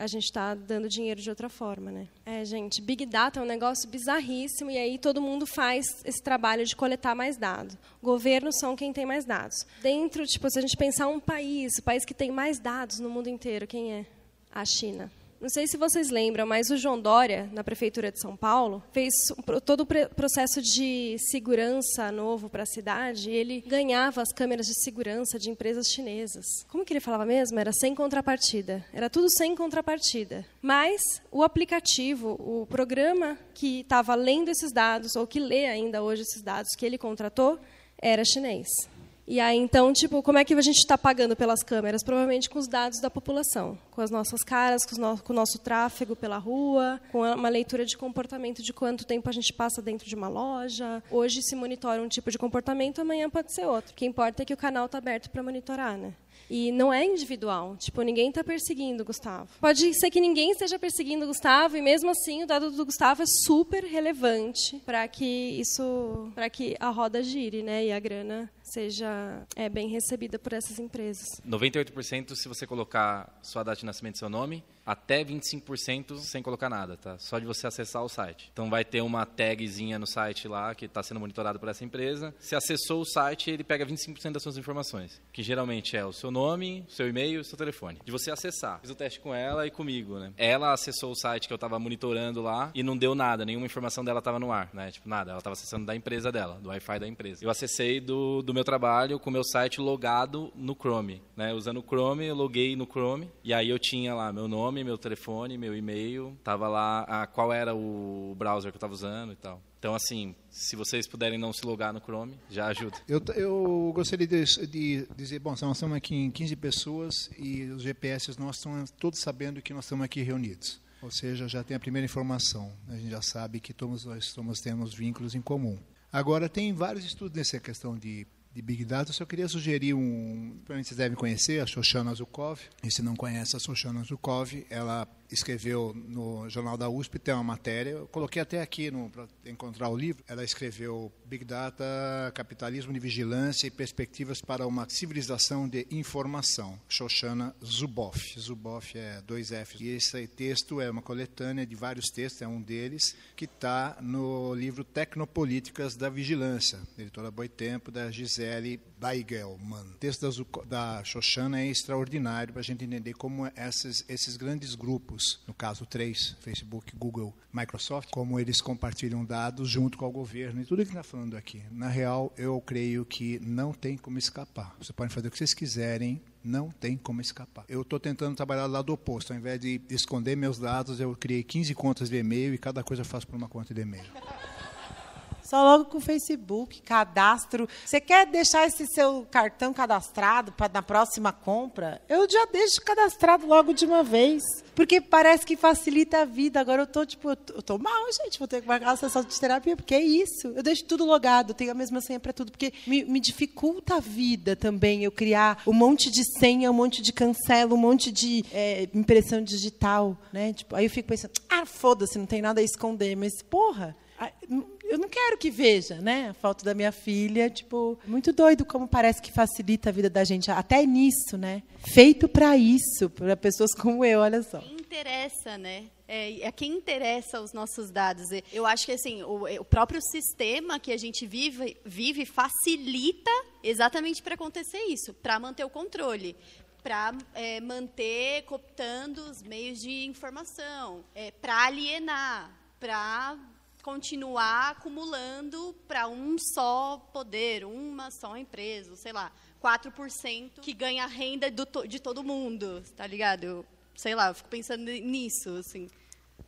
a gente está dando dinheiro de outra forma, né? É, gente, Big Data é um negócio bizarríssimo e aí todo mundo faz esse trabalho de coletar mais dados. Governos são quem tem mais dados. Dentro, tipo, se a gente pensar um país, o país que tem mais dados no mundo inteiro, quem é? A China. Não sei se vocês lembram, mas o João Dória, na Prefeitura de São Paulo, fez todo o processo de segurança novo para a cidade. ele ganhava as câmeras de segurança de empresas chinesas. Como que ele falava mesmo? Era sem contrapartida. Era tudo sem contrapartida. Mas o aplicativo, o programa que estava lendo esses dados, ou que lê ainda hoje esses dados que ele contratou, era chinês. E aí, então, tipo, como é que a gente está pagando pelas câmeras? Provavelmente com os dados da população, com as nossas caras, com, no com o nosso tráfego pela rua, com uma leitura de comportamento de quanto tempo a gente passa dentro de uma loja. Hoje se monitora um tipo de comportamento, amanhã pode ser outro. O que importa é que o canal está aberto para monitorar, né? E não é individual. Tipo, ninguém está perseguindo o Gustavo. Pode ser que ninguém esteja perseguindo o Gustavo e mesmo assim o dado do Gustavo é super relevante para que isso, para que a roda gire, né? E a grana seja é, bem recebida por essas empresas. 98% se você colocar sua data de nascimento e seu nome, até 25% sem colocar nada, tá? Só de você acessar o site. Então vai ter uma tagzinha no site lá que está sendo monitorado por essa empresa. Se acessou o site, ele pega 25% das suas informações, que geralmente é o seu nome, seu e-mail, seu telefone. De você acessar. Fiz o teste com ela e comigo, né? Ela acessou o site que eu estava monitorando lá e não deu nada, nenhuma informação dela estava no ar, né? Tipo, nada. Ela estava acessando da empresa dela, do Wi-Fi da empresa. Eu acessei do, do meu trabalho com o meu site logado no Chrome, né? Usando o Chrome, eu loguei no Chrome e aí eu tinha lá meu nome, meu telefone, meu e-mail, tava lá a, qual era o browser que eu estava usando e tal. Então, assim, se vocês puderem não se logar no Chrome, já ajuda. Eu, eu gostaria de, de, dizer, bom, nós estamos aqui em 15 pessoas e os GPS nós estão todos sabendo que nós estamos aqui reunidos. Ou seja, já tem a primeira informação. A gente já sabe que todos nós estamos tendo vínculos em comum. Agora, tem vários estudos nessa questão de de Big Data, eu só queria sugerir um. Provavelmente vocês devem conhecer a Shoshana Zukov. E se não conhece a Shoshana Zukov, ela escreveu no Jornal da USP, tem uma matéria, eu coloquei até aqui para encontrar o livro. Ela escreveu Big Data, Capitalismo de Vigilância e Perspectivas para uma Civilização de Informação, Shoshana Zuboff. Zuboff é dois Fs. E esse texto é uma coletânea de vários textos, é um deles, que está no livro Tecnopolíticas da Vigilância, editora Boitempo, da Gisele Beigelman. O texto da, da Shoshana é extraordinário para a gente entender como esses, esses grandes grupos, no caso três, Facebook, Google, Microsoft, como eles compartilham dados junto com o governo e tudo que está falando aqui. Na real, eu creio que não tem como escapar. Vocês podem fazer o que vocês quiserem, não tem como escapar. Eu estou tentando trabalhar do lado oposto. Ao invés de esconder meus dados, eu criei 15 contas de e-mail e cada coisa eu faço por uma conta de e-mail. Só logo com o Facebook, cadastro. Você quer deixar esse seu cartão cadastrado para na próxima compra? Eu já deixo cadastrado logo de uma vez. Porque parece que facilita a vida. Agora eu tô, tipo, eu tô mal, gente. Vou ter que marcar uma sessão de terapia, porque é isso. Eu deixo tudo logado, tenho a mesma senha para tudo, porque me, me, dificulta a vida também eu criar um monte de senha, um monte de cancela, um monte de é, impressão digital. Né? Tipo, aí eu fico pensando, ah, foda-se, não tem nada a esconder. Mas, porra, eu não quero que veja, né? A foto da minha filha, tipo, muito doido como parece que facilita a vida da gente até nisso, né? Feito para isso, para pessoas como eu, olha só. Quem interessa, né? É, a quem interessa os nossos dados. Eu acho que assim, o, o próprio sistema que a gente vive, vive facilita exatamente para acontecer isso, para manter o controle para é, manter cooptando os meios de informação, é, para alienar, para continuar acumulando para um só poder, uma só empresa, sei lá, 4% que ganha a renda do, de todo mundo, tá ligado? Eu, sei lá, eu fico pensando nisso, assim.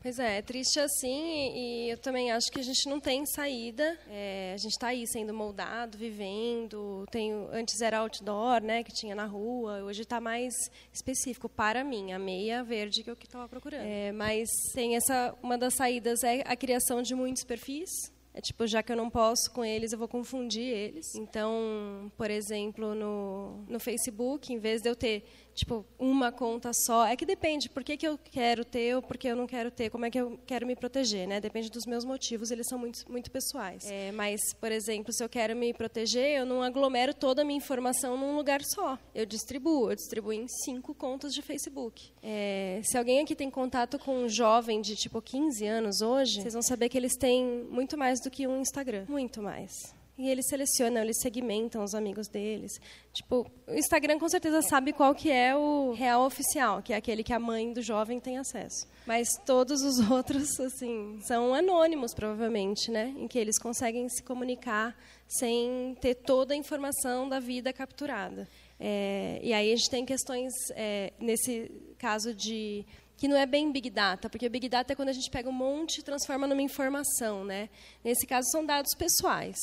Pois é, é triste assim e eu também acho que a gente não tem saída. É, a gente está aí sendo moldado, vivendo. Tenho, antes era outdoor, né, que tinha na rua. Hoje está mais específico para mim, a meia verde que eu estava procurando. É, mas tem essa uma das saídas é a criação de muitos perfis é tipo, já que eu não posso com eles, eu vou confundir eles. Então, por exemplo, no, no Facebook, em vez de eu ter tipo uma conta só, é que depende. Por que, que eu quero ter ou por que eu não quero ter? Como é que eu quero me proteger, né? Depende dos meus motivos. Eles são muito muito pessoais. É, mas, por exemplo, se eu quero me proteger, eu não aglomero toda a minha informação num lugar só. Eu distribuo. Eu distribuo em cinco contas de Facebook. É, se alguém aqui tem contato com um jovem de tipo 15 anos hoje, vocês vão saber que eles têm muito mais do que um Instagram. Muito mais. E eles selecionam, eles segmentam os amigos deles. Tipo, o Instagram com certeza sabe qual que é o real oficial, que é aquele que a mãe do jovem tem acesso. Mas todos os outros, assim, são anônimos, provavelmente, né? Em que eles conseguem se comunicar sem ter toda a informação da vida capturada. É, e aí a gente tem questões, é, nesse caso de que não é bem Big Data, porque Big Data é quando a gente pega um monte e transforma numa informação, né? Nesse caso, são dados pessoais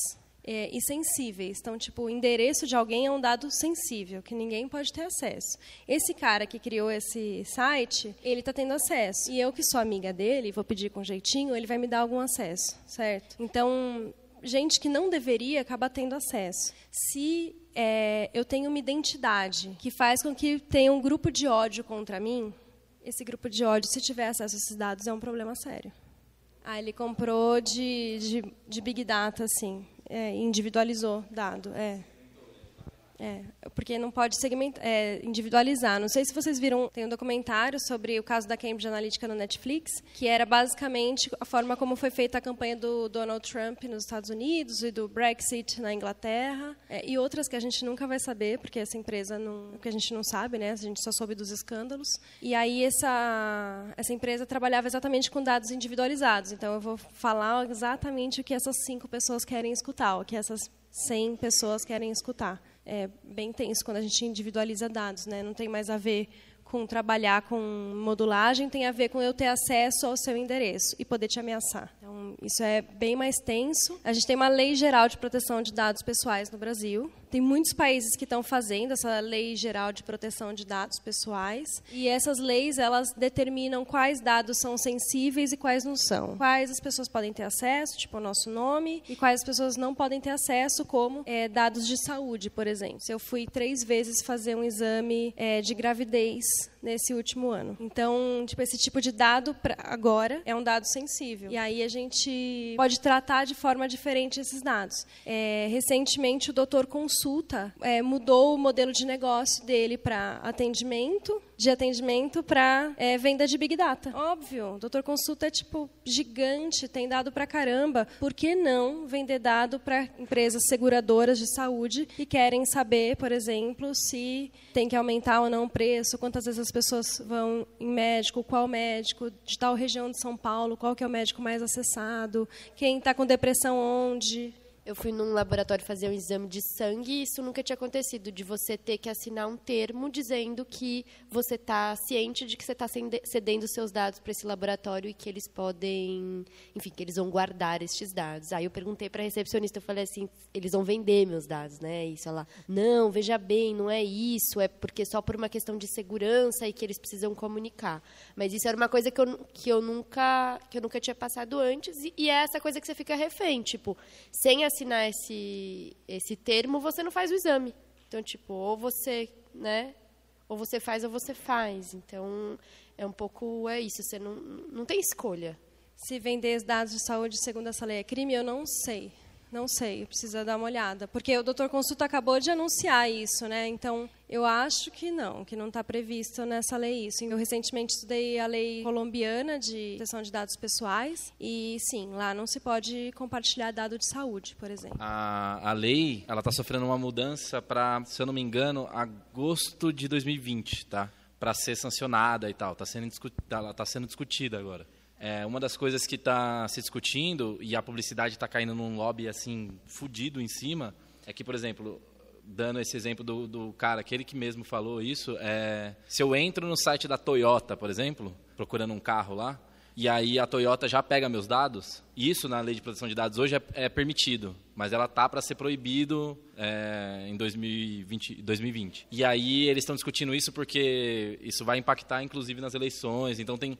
é, e sensíveis. Então, tipo, o endereço de alguém é um dado sensível, que ninguém pode ter acesso. Esse cara que criou esse site, ele está tendo acesso. E eu, que sou amiga dele, vou pedir com jeitinho, ele vai me dar algum acesso, certo? Então, gente que não deveria acaba tendo acesso. Se é, eu tenho uma identidade que faz com que tenha um grupo de ódio contra mim, esse grupo de ódio, se tiver acesso a esses dados, é um problema sério. Ah, ele comprou de, de, de Big Data, assim. É, individualizou dado, é. É, porque não pode segmentar, é, individualizar. Não sei se vocês viram, tem um documentário sobre o caso da Cambridge Analytica no Netflix, que era basicamente a forma como foi feita a campanha do Donald Trump nos Estados Unidos e do Brexit na Inglaterra, é, e outras que a gente nunca vai saber, porque essa empresa não, que a gente não sabe, né? A gente só soube dos escândalos. E aí essa essa empresa trabalhava exatamente com dados individualizados. Então eu vou falar exatamente o que essas cinco pessoas querem escutar, o que essas 100 pessoas querem escutar é bem tenso quando a gente individualiza dados, né? Não tem mais a ver com trabalhar com modulagem, tem a ver com eu ter acesso ao seu endereço e poder te ameaçar. Então, isso é bem mais tenso. A gente tem uma lei geral de proteção de dados pessoais no Brasil, Tem muitos países que estão fazendo essa lei geral de proteção de dados pessoais e essas leis elas determinam quais dados são sensíveis e quais não são. Quais as pessoas podem ter acesso, tipo o nosso nome, e quais as pessoas não podem ter acesso, como é, dados de saúde, por exemplo. Se eu fui três vezes fazer um exame é, de gravidez nesse último ano. Então, tipo, esse tipo de dado agora é um dado sensível. E aí a gente pode tratar de forma diferente esses dados. É, recentemente, o doutor Consulta é, mudou o modelo de negócio dele para atendimento, de atendimento para é, venda de Big Data. Óbvio, doutor Consulta é, tipo, gigante, tem dado para caramba. Por que não vender dado para empresas seguradoras de saúde que querem saber, por exemplo, se tem que aumentar ou não o preço, quantas vezes as pessoas vão em médico, qual médico, de tal região de São Paulo, qual que é o médico mais acessado, quem está com depressão onde. Eu fui num laboratório fazer um exame de sangue e isso nunca tinha acontecido, de você ter que assinar um termo dizendo que você está ciente de que você está cedendo seus dados para esse laboratório e que eles podem, enfim, que eles vão guardar estes dados. Aí eu perguntei para a recepcionista, eu falei assim, eles vão vender meus dados, né? Isso ela, não, veja bem, não é isso, é porque só por uma questão de segurança e que eles precisam comunicar. Mas isso era uma coisa que eu, que eu nunca que eu nunca tinha passado antes e, e é essa coisa que você fica refém, tipo, sem a assinar esse, esse termo, você não faz o exame. Então, tipo, ou você, né? Ou você faz ou você faz. Então, é um pouco é isso. Você não, não tem escolha. Se vender dados de saúde segundo essa lei é crime, eu não sei. Não sei, precisa dar uma olhada. Porque o doutor Consulta acabou de anunciar isso, né? Então, eu acho que não, que não está previsto nessa lei isso. Eu recentemente estudei a lei colombiana de proteção de dados pessoais e, sim, lá não se pode compartilhar dado de saúde, por exemplo. A, a lei, ela está sofrendo uma mudança para, se eu não me engano, agosto de 2020, tá? Para ser sancionada e tal. Está sendo, ela está sendo discutida agora. É, uma das coisas que está se discutindo e a publicidade está caindo num lobby assim fudido em cima é que, por exemplo, dando esse exemplo do, do cara, aquele que mesmo falou isso, é, se eu entro no site da Toyota, por exemplo, procurando um carro lá, e aí a Toyota já pega meus dados, isso na lei de proteção de dados hoje é, é permitido, mas ela tá para ser proibido é, em 2020, 2020. E aí eles estão discutindo isso porque isso vai impactar inclusive nas eleições. Então tem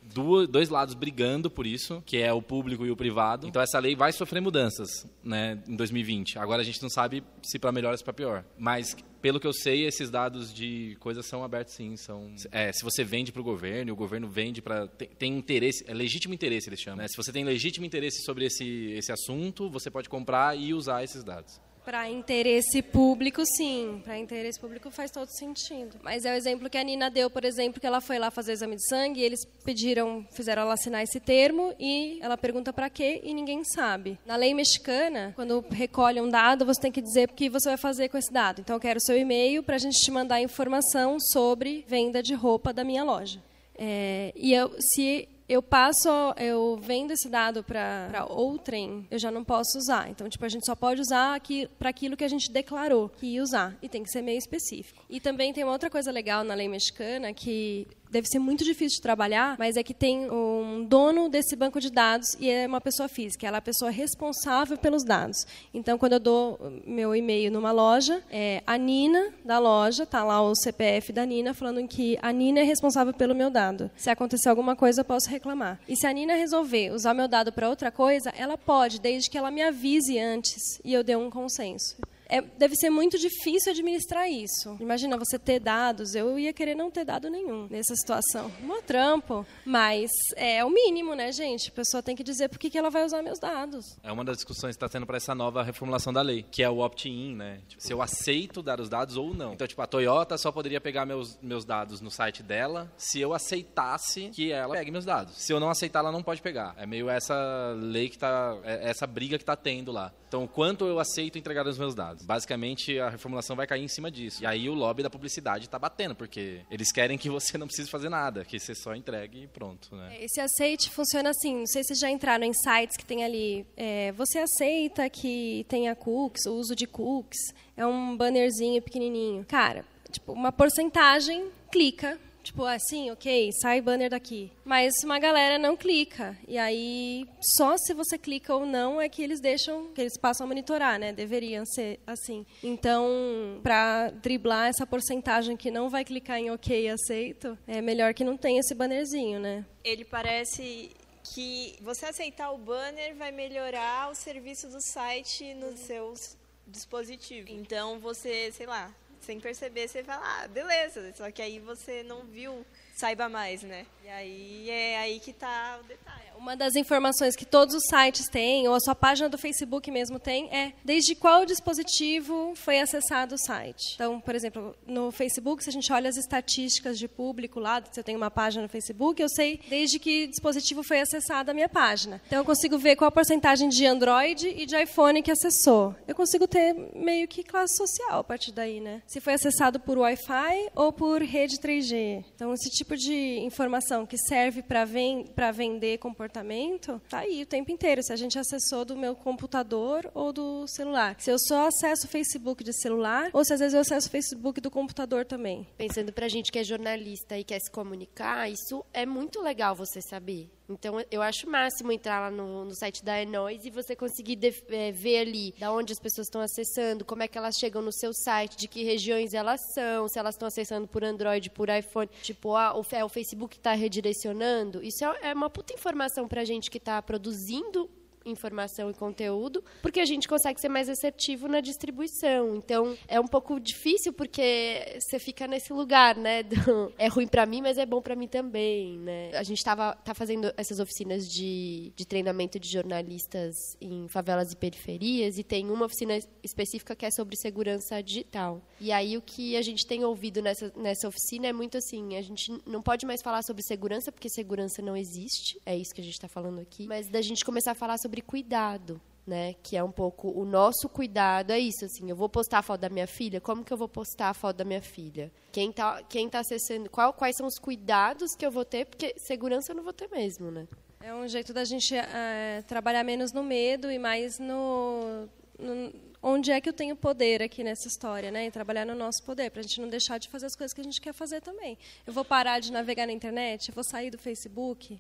dois lados brigando por isso, que é o público e o privado. Então essa lei vai sofrer mudanças, né, em 2020. Agora a gente não sabe se para melhor ou para pior. Mas pelo que eu sei, esses dados de coisas são abertos sim. São, é, se você vende para o governo, o governo vende para. Tem, tem, interesse, é legítimo interesse, eles chamam. Né? Se você tem legítimo interesse sobre esse, esse assunto, você pode comprar e usar esses dados. Para interesse público, sim. Para interesse público faz todo sentido. Mas é o exemplo que a Nina deu, por exemplo, que ela foi lá fazer o exame de sangue, e eles pediram, fizeram ela assinar esse termo e ela pergunta para quê e ninguém sabe. Na lei mexicana, quando recolhe um dado, você tem que dizer o que você vai fazer com esse dado. Então, eu quero o seu e-mail para a gente te mandar informação sobre venda de roupa da minha loja. É, e eu, se eu passo, eu vendo esse dado para outrem, eu já não posso usar. Então, tipo, a gente só pode usar aqui para aquilo que a gente declarou que ia usar. E tem que ser meio específico. E também tem uma outra coisa legal na lei mexicana que deve ser muito difícil de trabalhar, mas é que tem um dono desse banco de dados e é uma pessoa física. Ela é a pessoa responsável pelos dados. Então, quando eu dou meu e-mail numa loja, é a Nina da loja, tá lá o CPF da Nina falando que a Nina é responsável pelo meu dado. Se acontecer alguma coisa, eu posso reclamar. E se a Nina resolver usar meu dado para outra coisa, ela pode, desde que ela me avise antes e eu dê um consenso é, deve ser muito difícil administrar isso. Imagina você ter dados, eu ia querer não ter dado nenhum nessa situação. Um trampo, mas é o mínimo, né, gente? A pessoa tem que dizer por que, ela vai usar meus dados. É uma das discussões que está tendo para essa nova reformulação da lei, que é o opt-in, né? Tipo, se eu aceito dar os dados ou não. Então, tipo, a Toyota só poderia pegar meus, meus dados no site dela se eu aceitasse que ela pegue meus dados. Se eu não aceitar, ela não pode pegar. É meio essa lei que está, é essa briga que está tendo lá. Então, quanto eu aceito entregar os meus dados? Basicamente, a reformulação vai cair em cima disso. E aí o lobby da publicidade está batendo, porque eles querem que você não precise fazer nada, que você só entregue e pronto. Né? É, esse aceite funciona assim, não sei se já entraram em sites que tem ali, é, você aceita que tenha cookies, o uso de cookies, é um bannerzinho pequenininho. Cara, tipo, uma porcentagem clica, Tipo, assim, ok, sai banner daqui. Mas uma galera não clica. E aí, só se você clica ou não é que eles deixam, que eles passam a monitorar, né? Deveriam ser assim. Então, para driblar essa porcentagem que não vai clicar em ok aceito, é melhor que não tenha esse bannerzinho, né? Ele parece que você aceitar o banner vai melhorar o serviço do site nos seus dispositivos. Então, você, sei lá, sem perceber, você fala, ah, beleza. Só que aí você não viu, saiba mais, né? E aí é aí que está o detalhe. Uma das informações que todos os sites têm, ou a sua página do Facebook mesmo tem, é desde qual dispositivo foi acessado o site. Então, por exemplo, no Facebook, se a gente olha as estatísticas de público lá, se eu tenho uma página no Facebook, eu sei desde que dispositivo foi acessada a minha página. Então, eu consigo ver qual a porcentagem de Android e de iPhone que acessou. Eu consigo ter meio que classe social a partir daí, né? Se foi acessado por Wi-Fi ou por rede 3G. Então, esse tipo de informação que serve para ven vender comportamento comportamento, tá aí o tempo inteiro. Se a gente acessou do meu computador ou do celular. Se eu só acesso o Facebook de celular, ou se às vezes eu acesso o Facebook do computador também. Pensando pra gente que é jornalista e quer se comunicar, isso é muito legal você saber. Então, eu acho máximo entrar lá no, no site da Enoise e você conseguir é, ver ali da onde as pessoas estão acessando, como é que elas chegam no seu site, de que regiões elas são, se elas estão acessando por Android, por iPhone. Tipo, o, é o Facebook está redirecionando. Isso é, é uma puta informação para a gente que está produzindo informação e conteúdo, porque a gente consegue ser mais assertivo na distribuição. Então, é um pouco difícil porque você fica nesse lugar, né? Do, é ruim para mim, mas é bom para mim também, né? A gente estava tá fazendo essas oficinas de, de treinamento de jornalistas em favelas e periferias e tem uma oficina específica que é sobre segurança digital. E aí o que a gente tem ouvido nessa, nessa oficina é muito assim, a gente não pode mais falar sobre segurança porque segurança não existe, é isso que a gente está falando aqui, mas da gente começar a falar sobre sobre cuidado, né? Que é um pouco o nosso cuidado. É isso, assim. Eu vou postar a foto da minha filha. Como que eu vou postar a foto da minha filha? Quem tá, quem tá acessando? Qual, quais são os cuidados que eu vou ter? Porque segurança eu não vou ter mesmo, né? É um jeito da gente é, trabalhar menos no medo e mais no, no, onde é que eu tenho poder aqui nessa história, né? E trabalhar no nosso poder, para a gente não deixar de fazer as coisas que a gente quer fazer também. Eu vou parar de navegar na internet, eu vou sair do Facebook,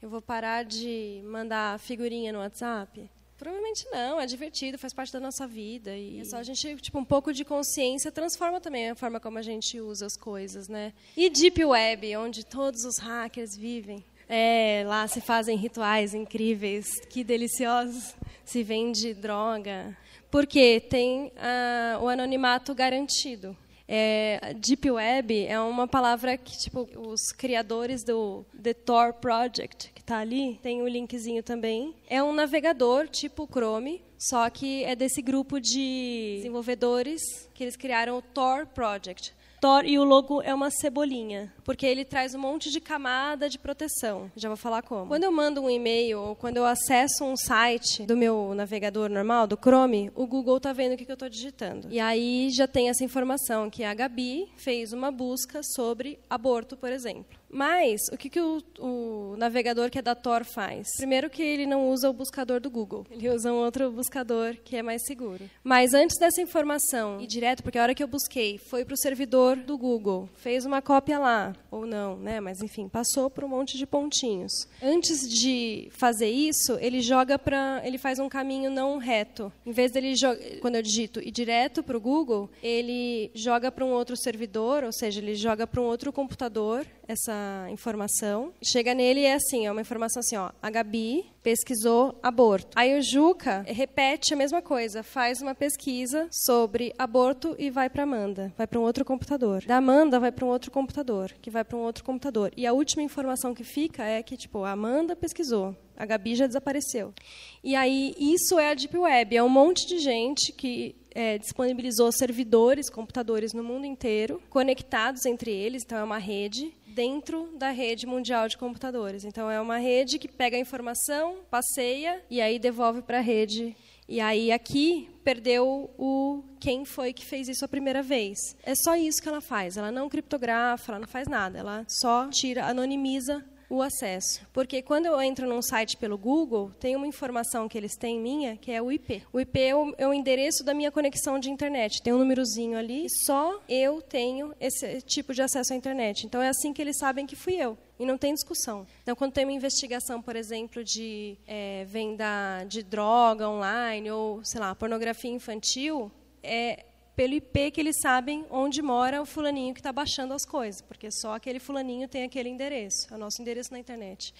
eu vou parar de mandar figurinha no WhatsApp? Provavelmente não, é divertido, faz parte da nossa vida e é só a gente, tipo, um pouco de consciência transforma também a forma como a gente usa as coisas, né? E Deep Web, onde todos os hackers vivem. É, lá se fazem rituais incríveis, que deliciosos. Se vende droga. Porque tem uh, o anonimato garantido. É, Deep Web é uma palavra que tipo os criadores do The Tor Project que está ali tem o um linkzinho também. É um navegador tipo Chrome, só que é desse grupo de desenvolvedores que eles criaram o Tor Project. Thor e o logo é uma cebolinha, porque ele traz um monte de camada de proteção. Já vou falar como. Quando eu mando um e-mail ou quando eu acesso um site do meu navegador normal, do Chrome, o Google está vendo o que eu estou digitando. E aí já tem essa informação que a Gabi fez uma busca sobre aborto, por exemplo. Mas, o que, que o, o, navegador que é da Tor faz? Primeiro que ele não usa o buscador do Google. Ele usa um outro buscador que é mais seguro. Mas antes dessa informação ir direto, porque a hora que eu busquei foi para o servidor do Google, fez uma cópia lá, ou não, né? mas enfim, passou por um monte de pontinhos. Antes de fazer isso, ele joga para... ele faz um caminho não reto. Em vez dele, quando eu digito ir direto para o Google, ele joga para um outro servidor, ou seja, ele joga para um outro computador essa informação. Chega nele e é assim, é uma informação assim, ó, a Gabi pesquisou aborto. Aí o Juca repete a mesma coisa, faz uma pesquisa sobre aborto e vai para Amanda, vai para um outro computador. Da Amanda vai para um outro computador, que vai para um outro computador. E a última informação que fica é que tipo, a Amanda pesquisou, a Gabi já desapareceu. E aí isso é a Deep Web, é um monte de gente que é, disponibilizou servidores, computadores no mundo inteiro, conectados entre eles, então é uma rede dentro da rede mundial de computadores. Então é uma rede que pega a informação, passeia e aí devolve para a rede. E aí aqui perdeu o quem foi que fez isso a primeira vez. É só isso que ela faz. Ela não criptografa, ela não faz nada. Ela só tira, anonimiza o acesso. Porque quando eu entro num site pelo Google, tem uma informação que eles têm minha, que é o IP. O IP é o, é o endereço da minha conexão de internet. Tem um númerozinho ali, só eu tenho esse tipo de acesso à internet. Então é assim que eles sabem que fui eu. E não tem discussão. Então, quando tem uma investigação, por exemplo, de é, venda de droga online ou, sei lá, pornografia infantil, é pelo IP que eles sabem onde mora o fulaninho que está baixando as coisas, porque só aquele fulaninho tem aquele endereço, é o nosso endereço na internet.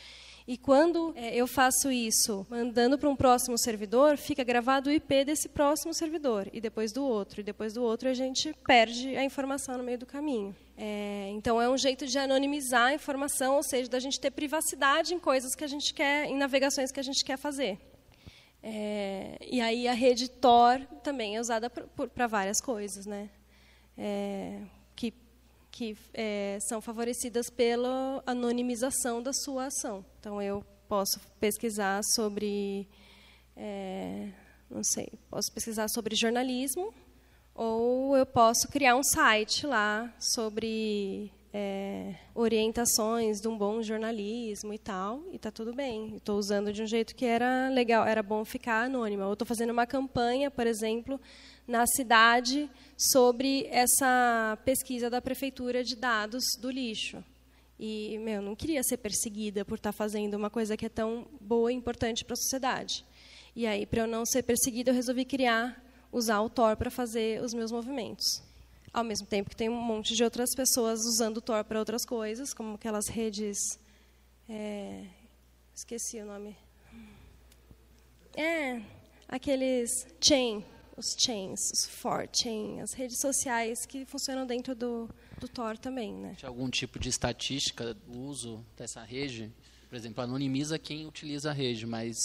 E quando é, eu faço isso mandando para um próximo servidor, fica gravado o IP desse próximo servidor, e depois do outro, e depois do outro a gente perde a informação no meio do caminho. É, então é um jeito de anonimizar a informação, ou seja, da gente ter privacidade em coisas que a gente quer, em navegações que a gente quer fazer. É, e aí a rede Tor também é usada para várias coisas, né? É, que que é, são favorecidas pela anonimização da sua ação. Então eu posso pesquisar sobre, é, não sei, posso pesquisar sobre jornalismo ou eu posso criar um site lá sobre é, orientações de um bom jornalismo e tal, e está tudo bem. Estou usando de um jeito que era legal, era bom ficar anônima. Ou estou fazendo uma campanha, por exemplo, na cidade sobre essa pesquisa da prefeitura de dados do lixo. E, meu, não queria ser perseguida por estar tá fazendo uma coisa que é tão boa e importante para a sociedade. E aí, para eu não ser perseguida, eu resolvi criar, usar o Tor para fazer os meus movimentos ao mesmo tempo que tem um monte de outras pessoas usando o Tor para outras coisas, como aquelas redes. É, esqueci o nome. É, aqueles chain, os chains, os for chain, as redes sociais que funcionam dentro do, do Tor também, né? Tinha algum tipo de estatística do uso dessa rede? Por exemplo, anonimiza quem utiliza a rede, mas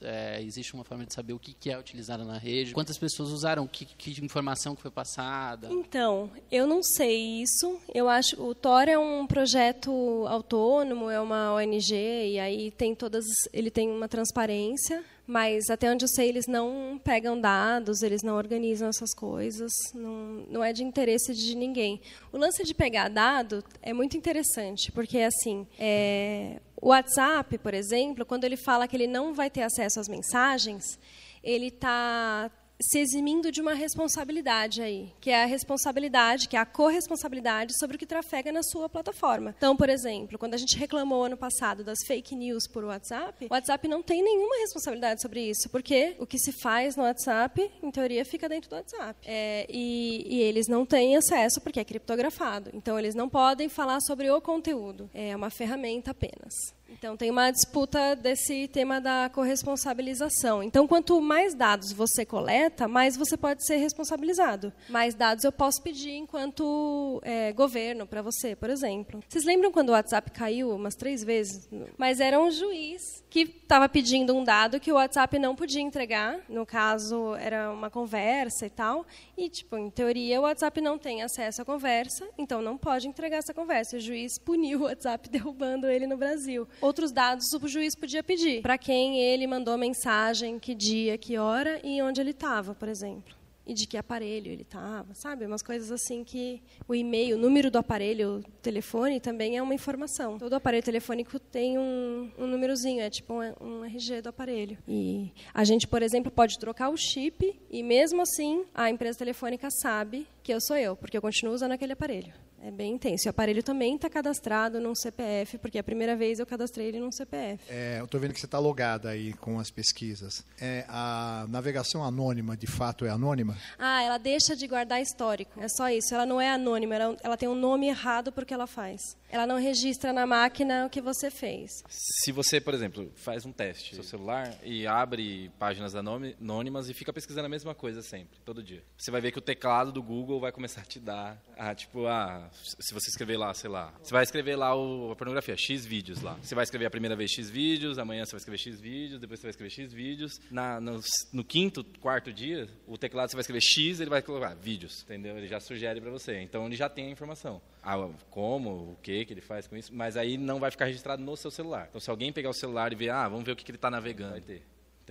é, existe uma forma de saber o que, é utilizado na rede, quantas pessoas usaram, que, que informação que foi passada. Então, eu não sei isso. Eu acho o Tor é um projeto autônomo, é uma ONG e aí tem todas, ele tem uma transparência mas até onde eu sei eles não pegam dados, eles não organizam essas coisas, não, não é de interesse de ninguém. O lance de pegar dado é muito interessante, porque assim, é, o WhatsApp, por exemplo, quando ele fala que ele não vai ter acesso às mensagens, ele está se eximindo de uma responsabilidade aí, que é a responsabilidade, que é a corresponsabilidade sobre o que trafega na sua plataforma. Então, por exemplo, quando a gente reclamou ano passado das fake news por WhatsApp, o WhatsApp não tem nenhuma responsabilidade sobre isso, porque o que se faz no WhatsApp, em teoria, fica dentro do WhatsApp. É, e, e, eles não têm acesso porque é criptografado. Então, eles não podem falar sobre o conteúdo. É uma ferramenta apenas. Então, tem uma disputa desse tema da corresponsabilização. Então, quanto mais dados você coleta, mais você pode ser responsabilizado. Mais dados eu posso pedir enquanto é, governo para você, por exemplo. Vocês lembram quando o WhatsApp caiu umas três vezes? Mas era um juiz que estava pedindo um dado que o WhatsApp não podia entregar. No caso, era uma conversa e tal. E, tipo, em teoria, o WhatsApp não tem acesso à conversa, então não pode entregar essa conversa. O juiz puniu o WhatsApp derrubando ele no Brasil outros dados o juiz podia pedir. Para quem ele mandou mensagem, que dia, que hora e onde ele estava, por exemplo. E de que aparelho ele estava, sabe? Umas coisas assim que o e-mail, o número do aparelho, o telefone também é uma informação. Todo aparelho telefônico tem um, um númerozinho, é tipo um, um RG do aparelho. E a gente, por exemplo, pode trocar o chip e mesmo assim a empresa telefônica sabe que eu sou eu, porque eu continuo usando aquele aparelho. É bem intenso. O aparelho também está cadastrado num CPF, porque é a primeira vez eu cadastrei ele num CPF. É, eu estou vendo que você está logada aí com as pesquisas. É, a navegação anônima, de fato, é anônima? Ah, ela deixa de guardar histórico. É só isso. Ela não é anônima, ela, ela tem um nome errado porque ela faz. Ela não registra na máquina o que você fez. Se você, por exemplo, faz um teste no seu celular e abre páginas anônimas e fica pesquisando a mesma coisa sempre, todo dia. Você vai ver que o teclado do Google vai começar a te dar, a, tipo, a se você escrever lá, sei lá, você vai escrever lá o, a pornografia, X vídeos lá. Você vai escrever a primeira vez X vídeos, amanhã você vai escrever X vídeos, depois você vai escrever X vídeos. Na, no, no quinto, quarto dia, o teclado você vai escrever X, ele vai colocar vídeos, entendeu? Ele já sugere para você. Então ele já tem a informação. Ah, como, o que que ele faz com isso, mas aí não vai ficar registrado no seu celular. Então se alguém pegar o celular e ver, ah, vamos ver o que, que ele está navegando, vai ter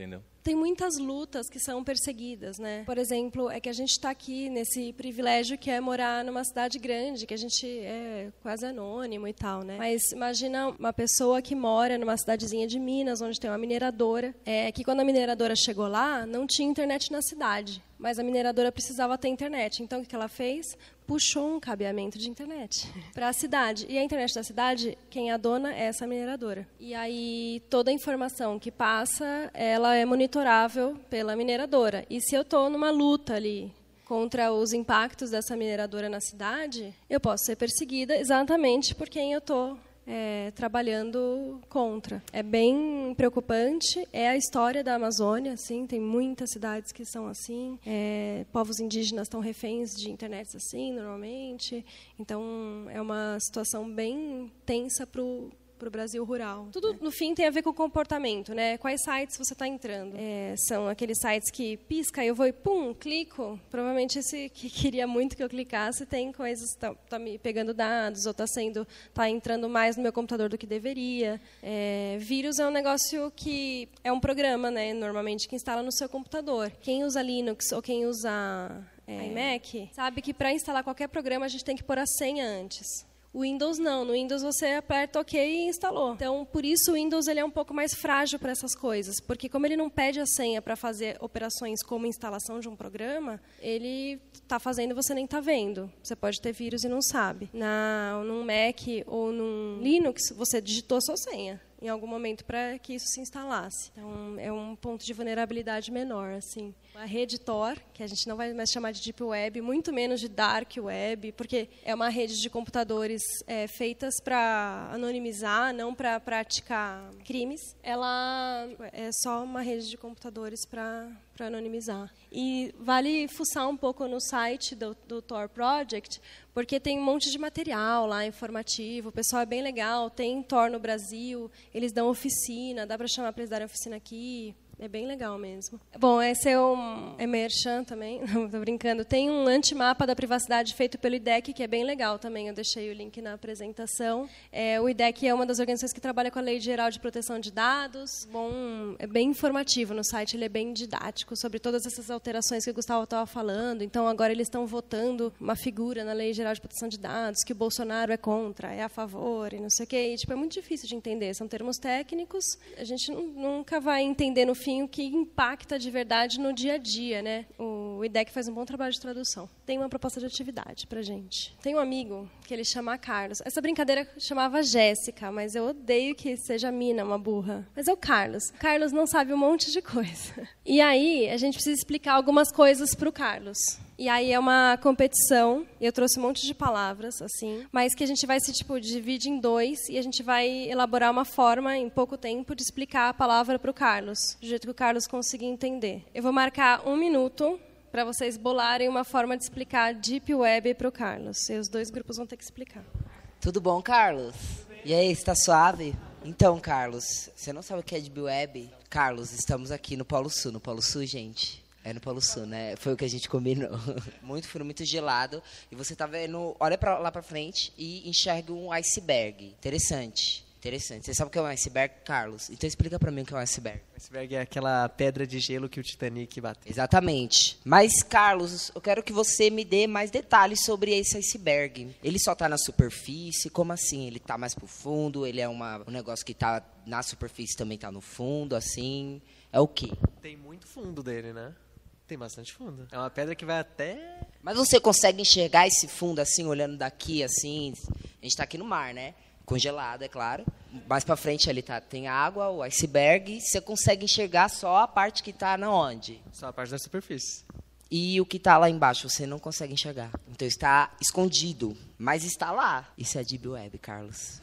entendeu? tem muitas lutas que são perseguidas, né? Por exemplo, é que a gente está aqui nesse privilégio que é morar numa cidade grande, que a gente é quase anônimo e tal, né? Mas imagina uma pessoa que mora numa cidadezinha de Minas, onde tem uma mineradora, é que quando a mineradora chegou lá, não tinha internet na cidade mas a mineradora precisava ter internet. Então, o que ela fez? Puxou um cabeamento de internet para a cidade. E a internet da cidade, quem é a dona é essa mineradora. E aí, toda a informação que passa, ela é monitorável pela mineradora. E se eu estou numa luta ali contra os impactos dessa mineradora na cidade, eu posso ser perseguida exatamente por quem eu estou é, trabalhando contra. É bem preocupante. É a história da Amazônia, assim, tem muitas cidades que são assim. É, povos indígenas estão reféns de internet assim, normalmente. Então, é uma situação bem tensa para o para o Brasil rural. Tudo, no fim, tem a ver com o comportamento, né? Quais sites você está entrando? É, são aqueles sites que pisca, eu vou e pum, clico. Provavelmente esse que queria muito que eu clicasse tem coisas, está tá me pegando dados, ou está sendo, tá entrando mais no meu computador do que deveria. É, vírus é um negócio que é um programa, né? Normalmente que instala no seu computador. Quem usa Linux ou quem usa é, iMac sabe que para instalar qualquer programa a gente tem que pôr a senha antes. O Windows não, no Windows você aperta OK e instalou. Então, por isso o Windows ele é um pouco mais frágil para essas coisas, porque como ele não pede a senha para fazer operações como instalação de um programa, ele está fazendo e você nem está vendo. Você pode ter vírus e não sabe. Na, num Mac ou num Linux, você digitou sua senha em algum momento para que isso se instalasse. Então, é um ponto de vulnerabilidade menor, assim. A rede Tor, que a gente não vai mais chamar de Deep Web, muito menos de Dark Web, porque é uma rede de computadores é, feitas para anonimizar, não para praticar crimes. Ela é só uma rede de computadores para para anonimizar. E vale fuçar um pouco no site do, do Tor Project, porque tem um monte de material lá informativo, o pessoal é bem legal, tem Tor no Brasil, eles dão oficina, dá para chamar para eles darem oficina aqui. É bem legal mesmo. Bom, esse é um é merchan também, não estou brincando. Tem um antimapa da privacidade feito pelo IDEC, que é bem legal também. Eu deixei o link na apresentação. É, o IDEC é uma das organizações que trabalha com a Lei Geral de Proteção de Dados. Bom, é bem informativo no site, ele é bem didático sobre todas essas alterações que o Gustavo estava falando. Então, agora eles estão votando uma figura na Lei Geral de Proteção de Dados que o Bolsonaro é contra, é a favor e não sei o quê. E, tipo, é muito difícil de entender. São termos técnicos. A gente nunca vai entender no fim o que impacta de verdade no dia a dia, né? O IDEC faz um bom trabalho de tradução. Tem uma proposta de atividade para gente. Tem um amigo que ele chama Carlos. Essa brincadeira chamava Jéssica, mas eu odeio que seja mina, uma burra. Mas é o Carlos. Carlos não sabe um monte de coisa. E aí a gente precisa explicar algumas coisas para o Carlos. E aí é uma competição, eu trouxe um monte de palavras, assim, mas que a gente vai se, tipo, divide em dois e a gente vai elaborar uma forma, em pouco tempo, de explicar a palavra para o Carlos, do jeito que o Carlos conseguir entender. Eu vou marcar um minuto para vocês bolarem uma forma de explicar Deep Web para o Carlos. E os dois grupos vão ter que explicar. Tudo bom, Carlos? E aí, está suave? Então, Carlos, você não sabe o que é Deep Web? Carlos, estamos aqui no Polo Sul. No Polo Sul, gente, é no Polo Sul, né? Foi o que a gente combinou. Muito frio, muito gelado. E você tá vendo, olha pra, lá pra frente e enxerga um iceberg. Interessante. Interessante. Você sabe o que é um iceberg, Carlos? Então explica para mim o que é um iceberg. Iceberg é aquela pedra de gelo que o Titanic bateu. Exatamente. Mas, Carlos, eu quero que você me dê mais detalhes sobre esse iceberg. Ele só está na superfície? Como assim? Ele está mais pro fundo? Ele é uma, um negócio que está na superfície também está no fundo, assim? É o quê? Tem muito fundo dele, né? Tem bastante fundo. É uma pedra que vai até. Mas você consegue enxergar esse fundo assim, olhando daqui, assim? A gente está aqui no mar, né? Congelado, é claro. Mais para frente ali tá, tem água, o iceberg. Você consegue enxergar só a parte que está na onde? Só a parte da superfície. E o que está lá embaixo você não consegue enxergar. Então está escondido, mas está lá. Isso é Deep Web, Carlos.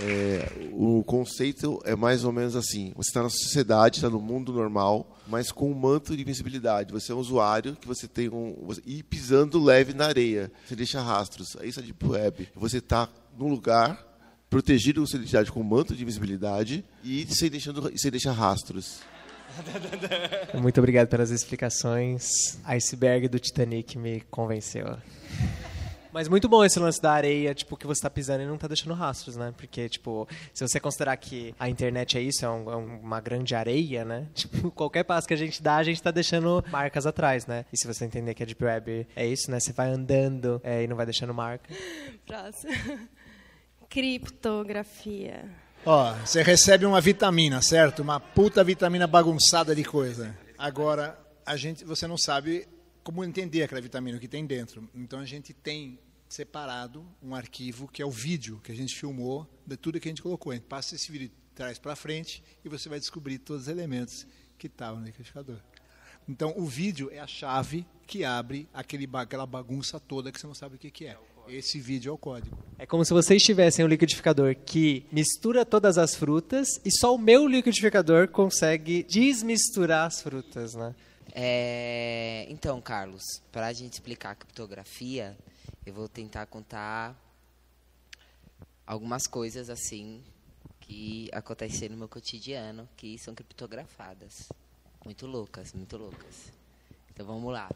É, o conceito é mais ou menos assim: você está na sociedade, está no mundo normal, mas com um manto de invisibilidade. Você é um usuário que você tem um. Você, e pisando leve na areia. Você deixa rastros. Isso é Deep Web. Você está num lugar protegido com sua identidade com um manto de invisibilidade e sem, deixando, sem deixar rastros. Muito obrigado pelas explicações. Iceberg do Titanic me convenceu. Mas muito bom esse lance da areia, tipo, que você tá pisando e não tá deixando rastros, né? Porque, tipo, se você considerar que a internet é isso, é, um- é uma grande areia, né? Tipo, qualquer passo que a gente dá, a gente tá deixando marcas atrás, né? E se você entender que a Deep Web é isso, né? Você vai andando é, e não vai deixando marca. Próximo. Criptografia. Ó, você recebe uma vitamina, certo? Uma puta vitamina bagunçada de coisa. Agora, a gente, você não sabe como entender aquela vitamina, o que tem dentro. Então a gente tem separado um arquivo que é o vídeo que a gente filmou de tudo que a gente colocou. A gente passa esse vídeo de trás para frente e você vai descobrir todos os elementos que estavam no liquidificador. Então o vídeo é a chave que abre aquele, aquela bagunça toda que você não sabe o que, que é. Esse vídeo é o código. É como se vocês tivessem um liquidificador que mistura todas as frutas e só o meu liquidificador consegue desmisturar as frutas, né? É, então, Carlos, para a gente explicar a criptografia, eu vou tentar contar algumas coisas assim que aconteceram no meu cotidiano que são criptografadas. Muito loucas, muito loucas. Então vamos lá.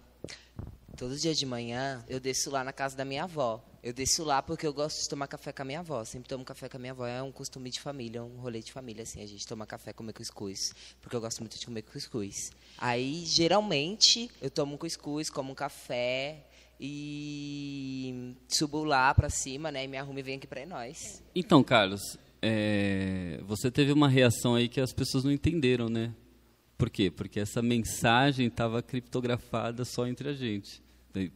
Todo dia de manhã eu desço lá na casa da minha avó. Eu desço lá porque eu gosto de tomar café com a minha avó. Sempre tomo café com a minha avó. É um costume de família, um rolê de família, assim. A gente toma café, comer cuscuz. Porque eu gosto muito de comer cuscuz. Aí, geralmente, eu tomo um cuscuz, como um café e subo lá pra cima, né? E me arrumo e venho aqui pra nós. Então, Carlos, é, você teve uma reação aí que as pessoas não entenderam, né? Por quê? Porque essa mensagem estava criptografada só entre a gente.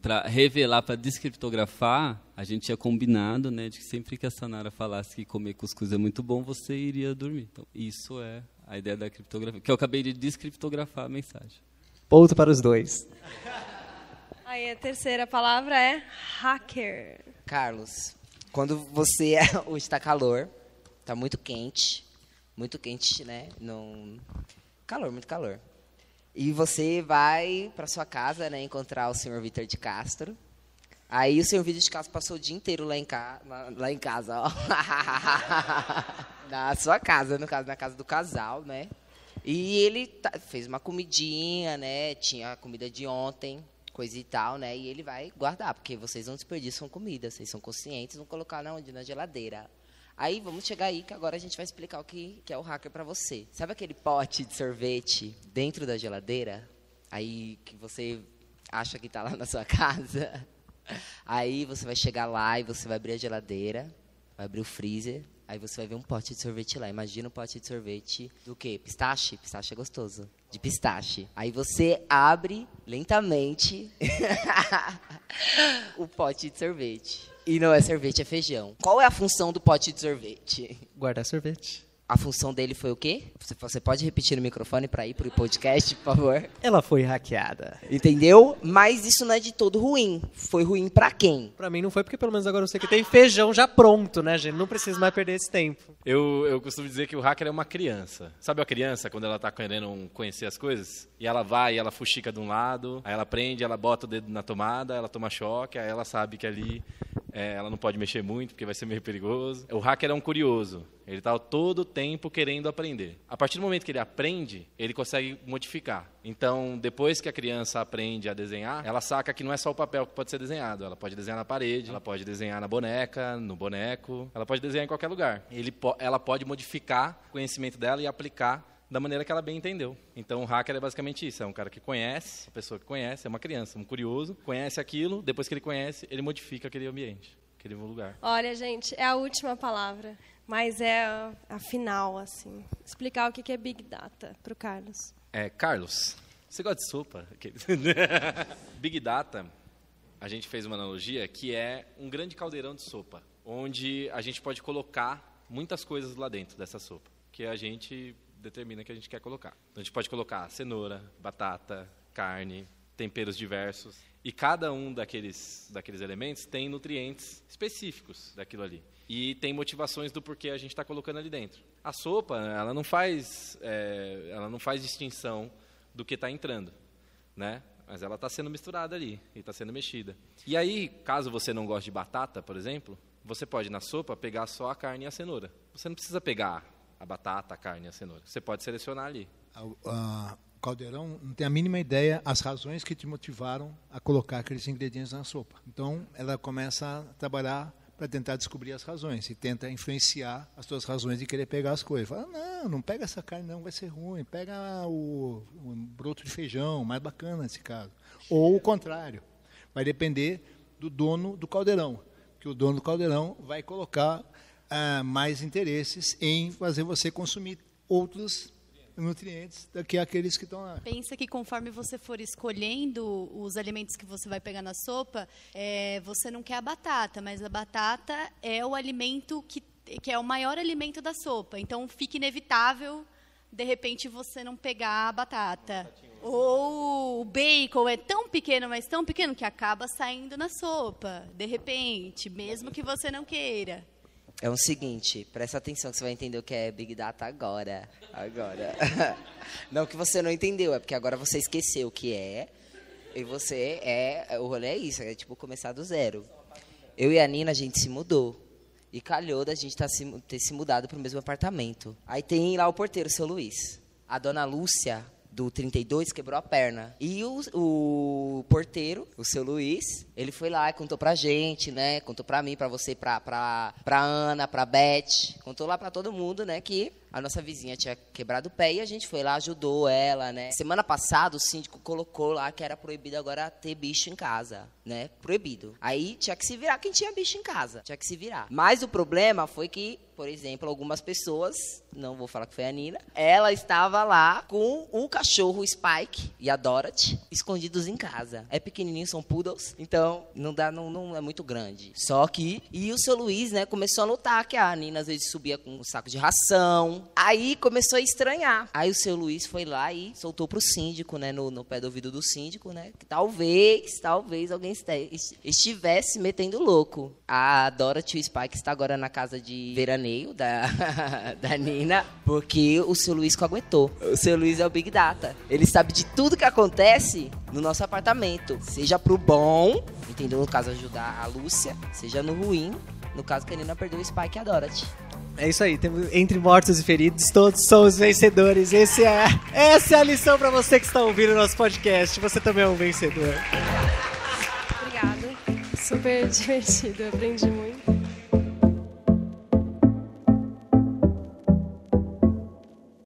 Para revelar, para descriptografar, a gente tinha combinado, né, de que sempre que a Sanara falasse que comer cuscuz é muito bom, você iria dormir. Então, isso é a ideia da criptografia, que eu acabei de descriptografar a mensagem. Ponto para os dois. Aí a terceira palavra é hacker. Carlos, quando você é, hoje está calor, tá muito quente, muito quente, né? Calor, muito calor. E você vai para sua casa, né, encontrar o senhor Vitor de Castro. Aí o senhor Vitor de Castro passou o dia inteiro lá em, ca... lá- em casa, ó. na sua casa, no caso, na casa do casal, né? E ele fez uma comidinha, né? Tinha a comida de ontem, coisa e tal, né? E ele vai guardar, porque vocês não desperdiçam comida, vocês são conscientes, vão colocar na onde? Na geladeira. Aí vamos chegar aí que agora a gente vai explicar o que, que é o hacker para você. Sabe aquele pote de sorvete dentro da geladeira? Aí que você acha que tá lá na sua casa? Aí você vai chegar lá e você vai abrir a geladeira, vai abrir o freezer, aí você vai ver um pote de sorvete lá. Imagina um pote de sorvete do quê? Pistache? Pistache é gostoso. De pistache. Aí você abre lentamente o pote de sorvete. E não é sorvete, é feijão. Qual é a função do pote de sorvete? Guardar sorvete. A função dele foi o quê? Você- Você pode repetir no microfone para ir pro podcast, por favor? Ela foi hackeada. Entendeu? Mas isso não é de todo ruim. Foi ruim pra quem? Pra mim não foi, porque pelo menos agora eu sei que tem feijão já pronto, né, gente? Não preciso mais perder esse tempo. Eu, eu costumo dizer que o hacker é uma criança. Sabe a criança, quando ela tá querendo conhecer as coisas? E ela vai, e ela fuxica de um lado, aí ela prende, ela bota o dedo na tomada, ela toma choque, aí ela sabe que ali é, ela não pode mexer muito, porque vai ser meio perigoso. O hacker é um curioso. Ele tá todo o tempo querendo aprender. A partir do momento que ele aprende, ele consegue modificar. Então, depois que a criança aprende a desenhar, ela saca que não é só o papel que pode ser desenhado. Ela pode desenhar na parede, ela pode desenhar na boneca, no boneco, ela pode desenhar em qualquer lugar. Ele ela pode modificar o conhecimento dela e aplicar da maneira que ela bem entendeu. Então, o hacker é basicamente isso. É um cara que conhece, a pessoa que conhece, é uma criança, um curioso, conhece aquilo, depois que ele conhece, ele modifica aquele ambiente, aquele lugar. Olha, gente, é a última palavra, mas é a, final, assim. Explicar o que que é Big Data para o Carlos. É, Carlos, você gosta de sopa? Big Data, a gente fez uma analogia que é um grande caldeirão de sopa, onde a gente pode colocar muitas coisas lá dentro dessa sopa, que a gente determina que a gente quer colocar. Então a gente pode colocar cenoura, batata, carne, temperos diversos, e cada um daqueles, daqueles elementos tem nutrientes específicos daquilo ali. E tem motivações do porquê a gente está colocando ali dentro. A sopa, ela não faz, é, ela não faz distinção do que está entrando, né? Mas ela está sendo misturada ali e está sendo mexida. E aí, caso você não goste de batata, por exemplo, você pode na sopa pegar só a carne e a cenoura. Você não precisa pegar a batata, a carne e a cenoura. Você pode selecionar ali. O caldeirão não tem a mínima ideia as razões que te motivaram a colocar aqueles ingredientes na sopa. Então, ela começa a trabalhar para tentar descobrir as razões e tenta influenciar as suas razões de querer pegar as coisas. Fala, não, não pega essa carne não, vai ser ruim. Pega o, o broto de feijão, mais bacana nesse caso. Ou o contrário. Vai depender do dono do caldeirão, que o dono do caldeirão vai colocar ah, mais interesses em fazer você consumir outros nutrientes do que aqueles que estão lá. Pensa que conforme você for escolhendo os alimentos que você vai pegar na sopa, é, você não quer a batata, mas a batata é o alimento que, que é o maior alimento da sopa. Então fica inevitável, de repente, você não pegar a batata. Ou o bacon é tão pequeno, mas tão pequeno que acaba saindo na sopa, de repente, mesmo que você não queira. É o seguinte, presta atenção que você vai entender o que é Big Data agora. Agora. Não que você não entendeu, é porque agora você esqueceu o que é. E você é. O rolê é isso, é tipo começar do zero. Eu e a Nina, a gente se mudou. E calhou da gente tá se, ter se mudado para o mesmo apartamento. Aí tem lá o porteiro, o seu Luiz. A dona Lúcia, do 32, quebrou a perna. E o, o porteiro, o seu Luiz, ele foi lá e contou pra gente, né? Contou pra mim, pra você, pra, pra, pra Ana, pra Beth. Contou lá pra todo mundo, né? Que a nossa vizinha tinha quebrado o pé e a gente foi lá, ajudou ela, né? Semana passada o síndico colocou lá que era proibido agora ter bicho em casa, né? Proibido. Aí tinha que se virar quem tinha bicho em casa, tinha que se virar. Mas o problema foi que, por exemplo, algumas pessoas, não vou falar que foi a Nina, ela estava lá com o cachorro Spike e a Dorothy escondidos em casa. É pequenininho, são poodles, então não dá, não, não é muito grande. Só que e o seu Luiz, né, começou a notar que a Nina às vezes subia com um saco de ração, Aí começou a estranhar. Aí o seu Luiz foi lá e soltou pro síndico, né, no, no pé do ouvido do síndico, né, que talvez, talvez alguém estivesse metendo louco. A Dorothy Spike está agora na casa de veraneio da, da Nina, porque o seu Luiz aguentou. O seu Luiz é o Big Data. Ele sabe de tudo que acontece no nosso apartamento, seja pro bom, entendeu? No caso ajudar a Lúcia, seja no ruim, no caso que a Nina perdeu o Spike e a Dorothy. É isso aí, temos, entre mortos e feridos, todos somos vencedores. Esse é, essa é a lição para você que está ouvindo o nosso podcast. Você também é um vencedor. Obrigada. Super divertido, aprendi muito.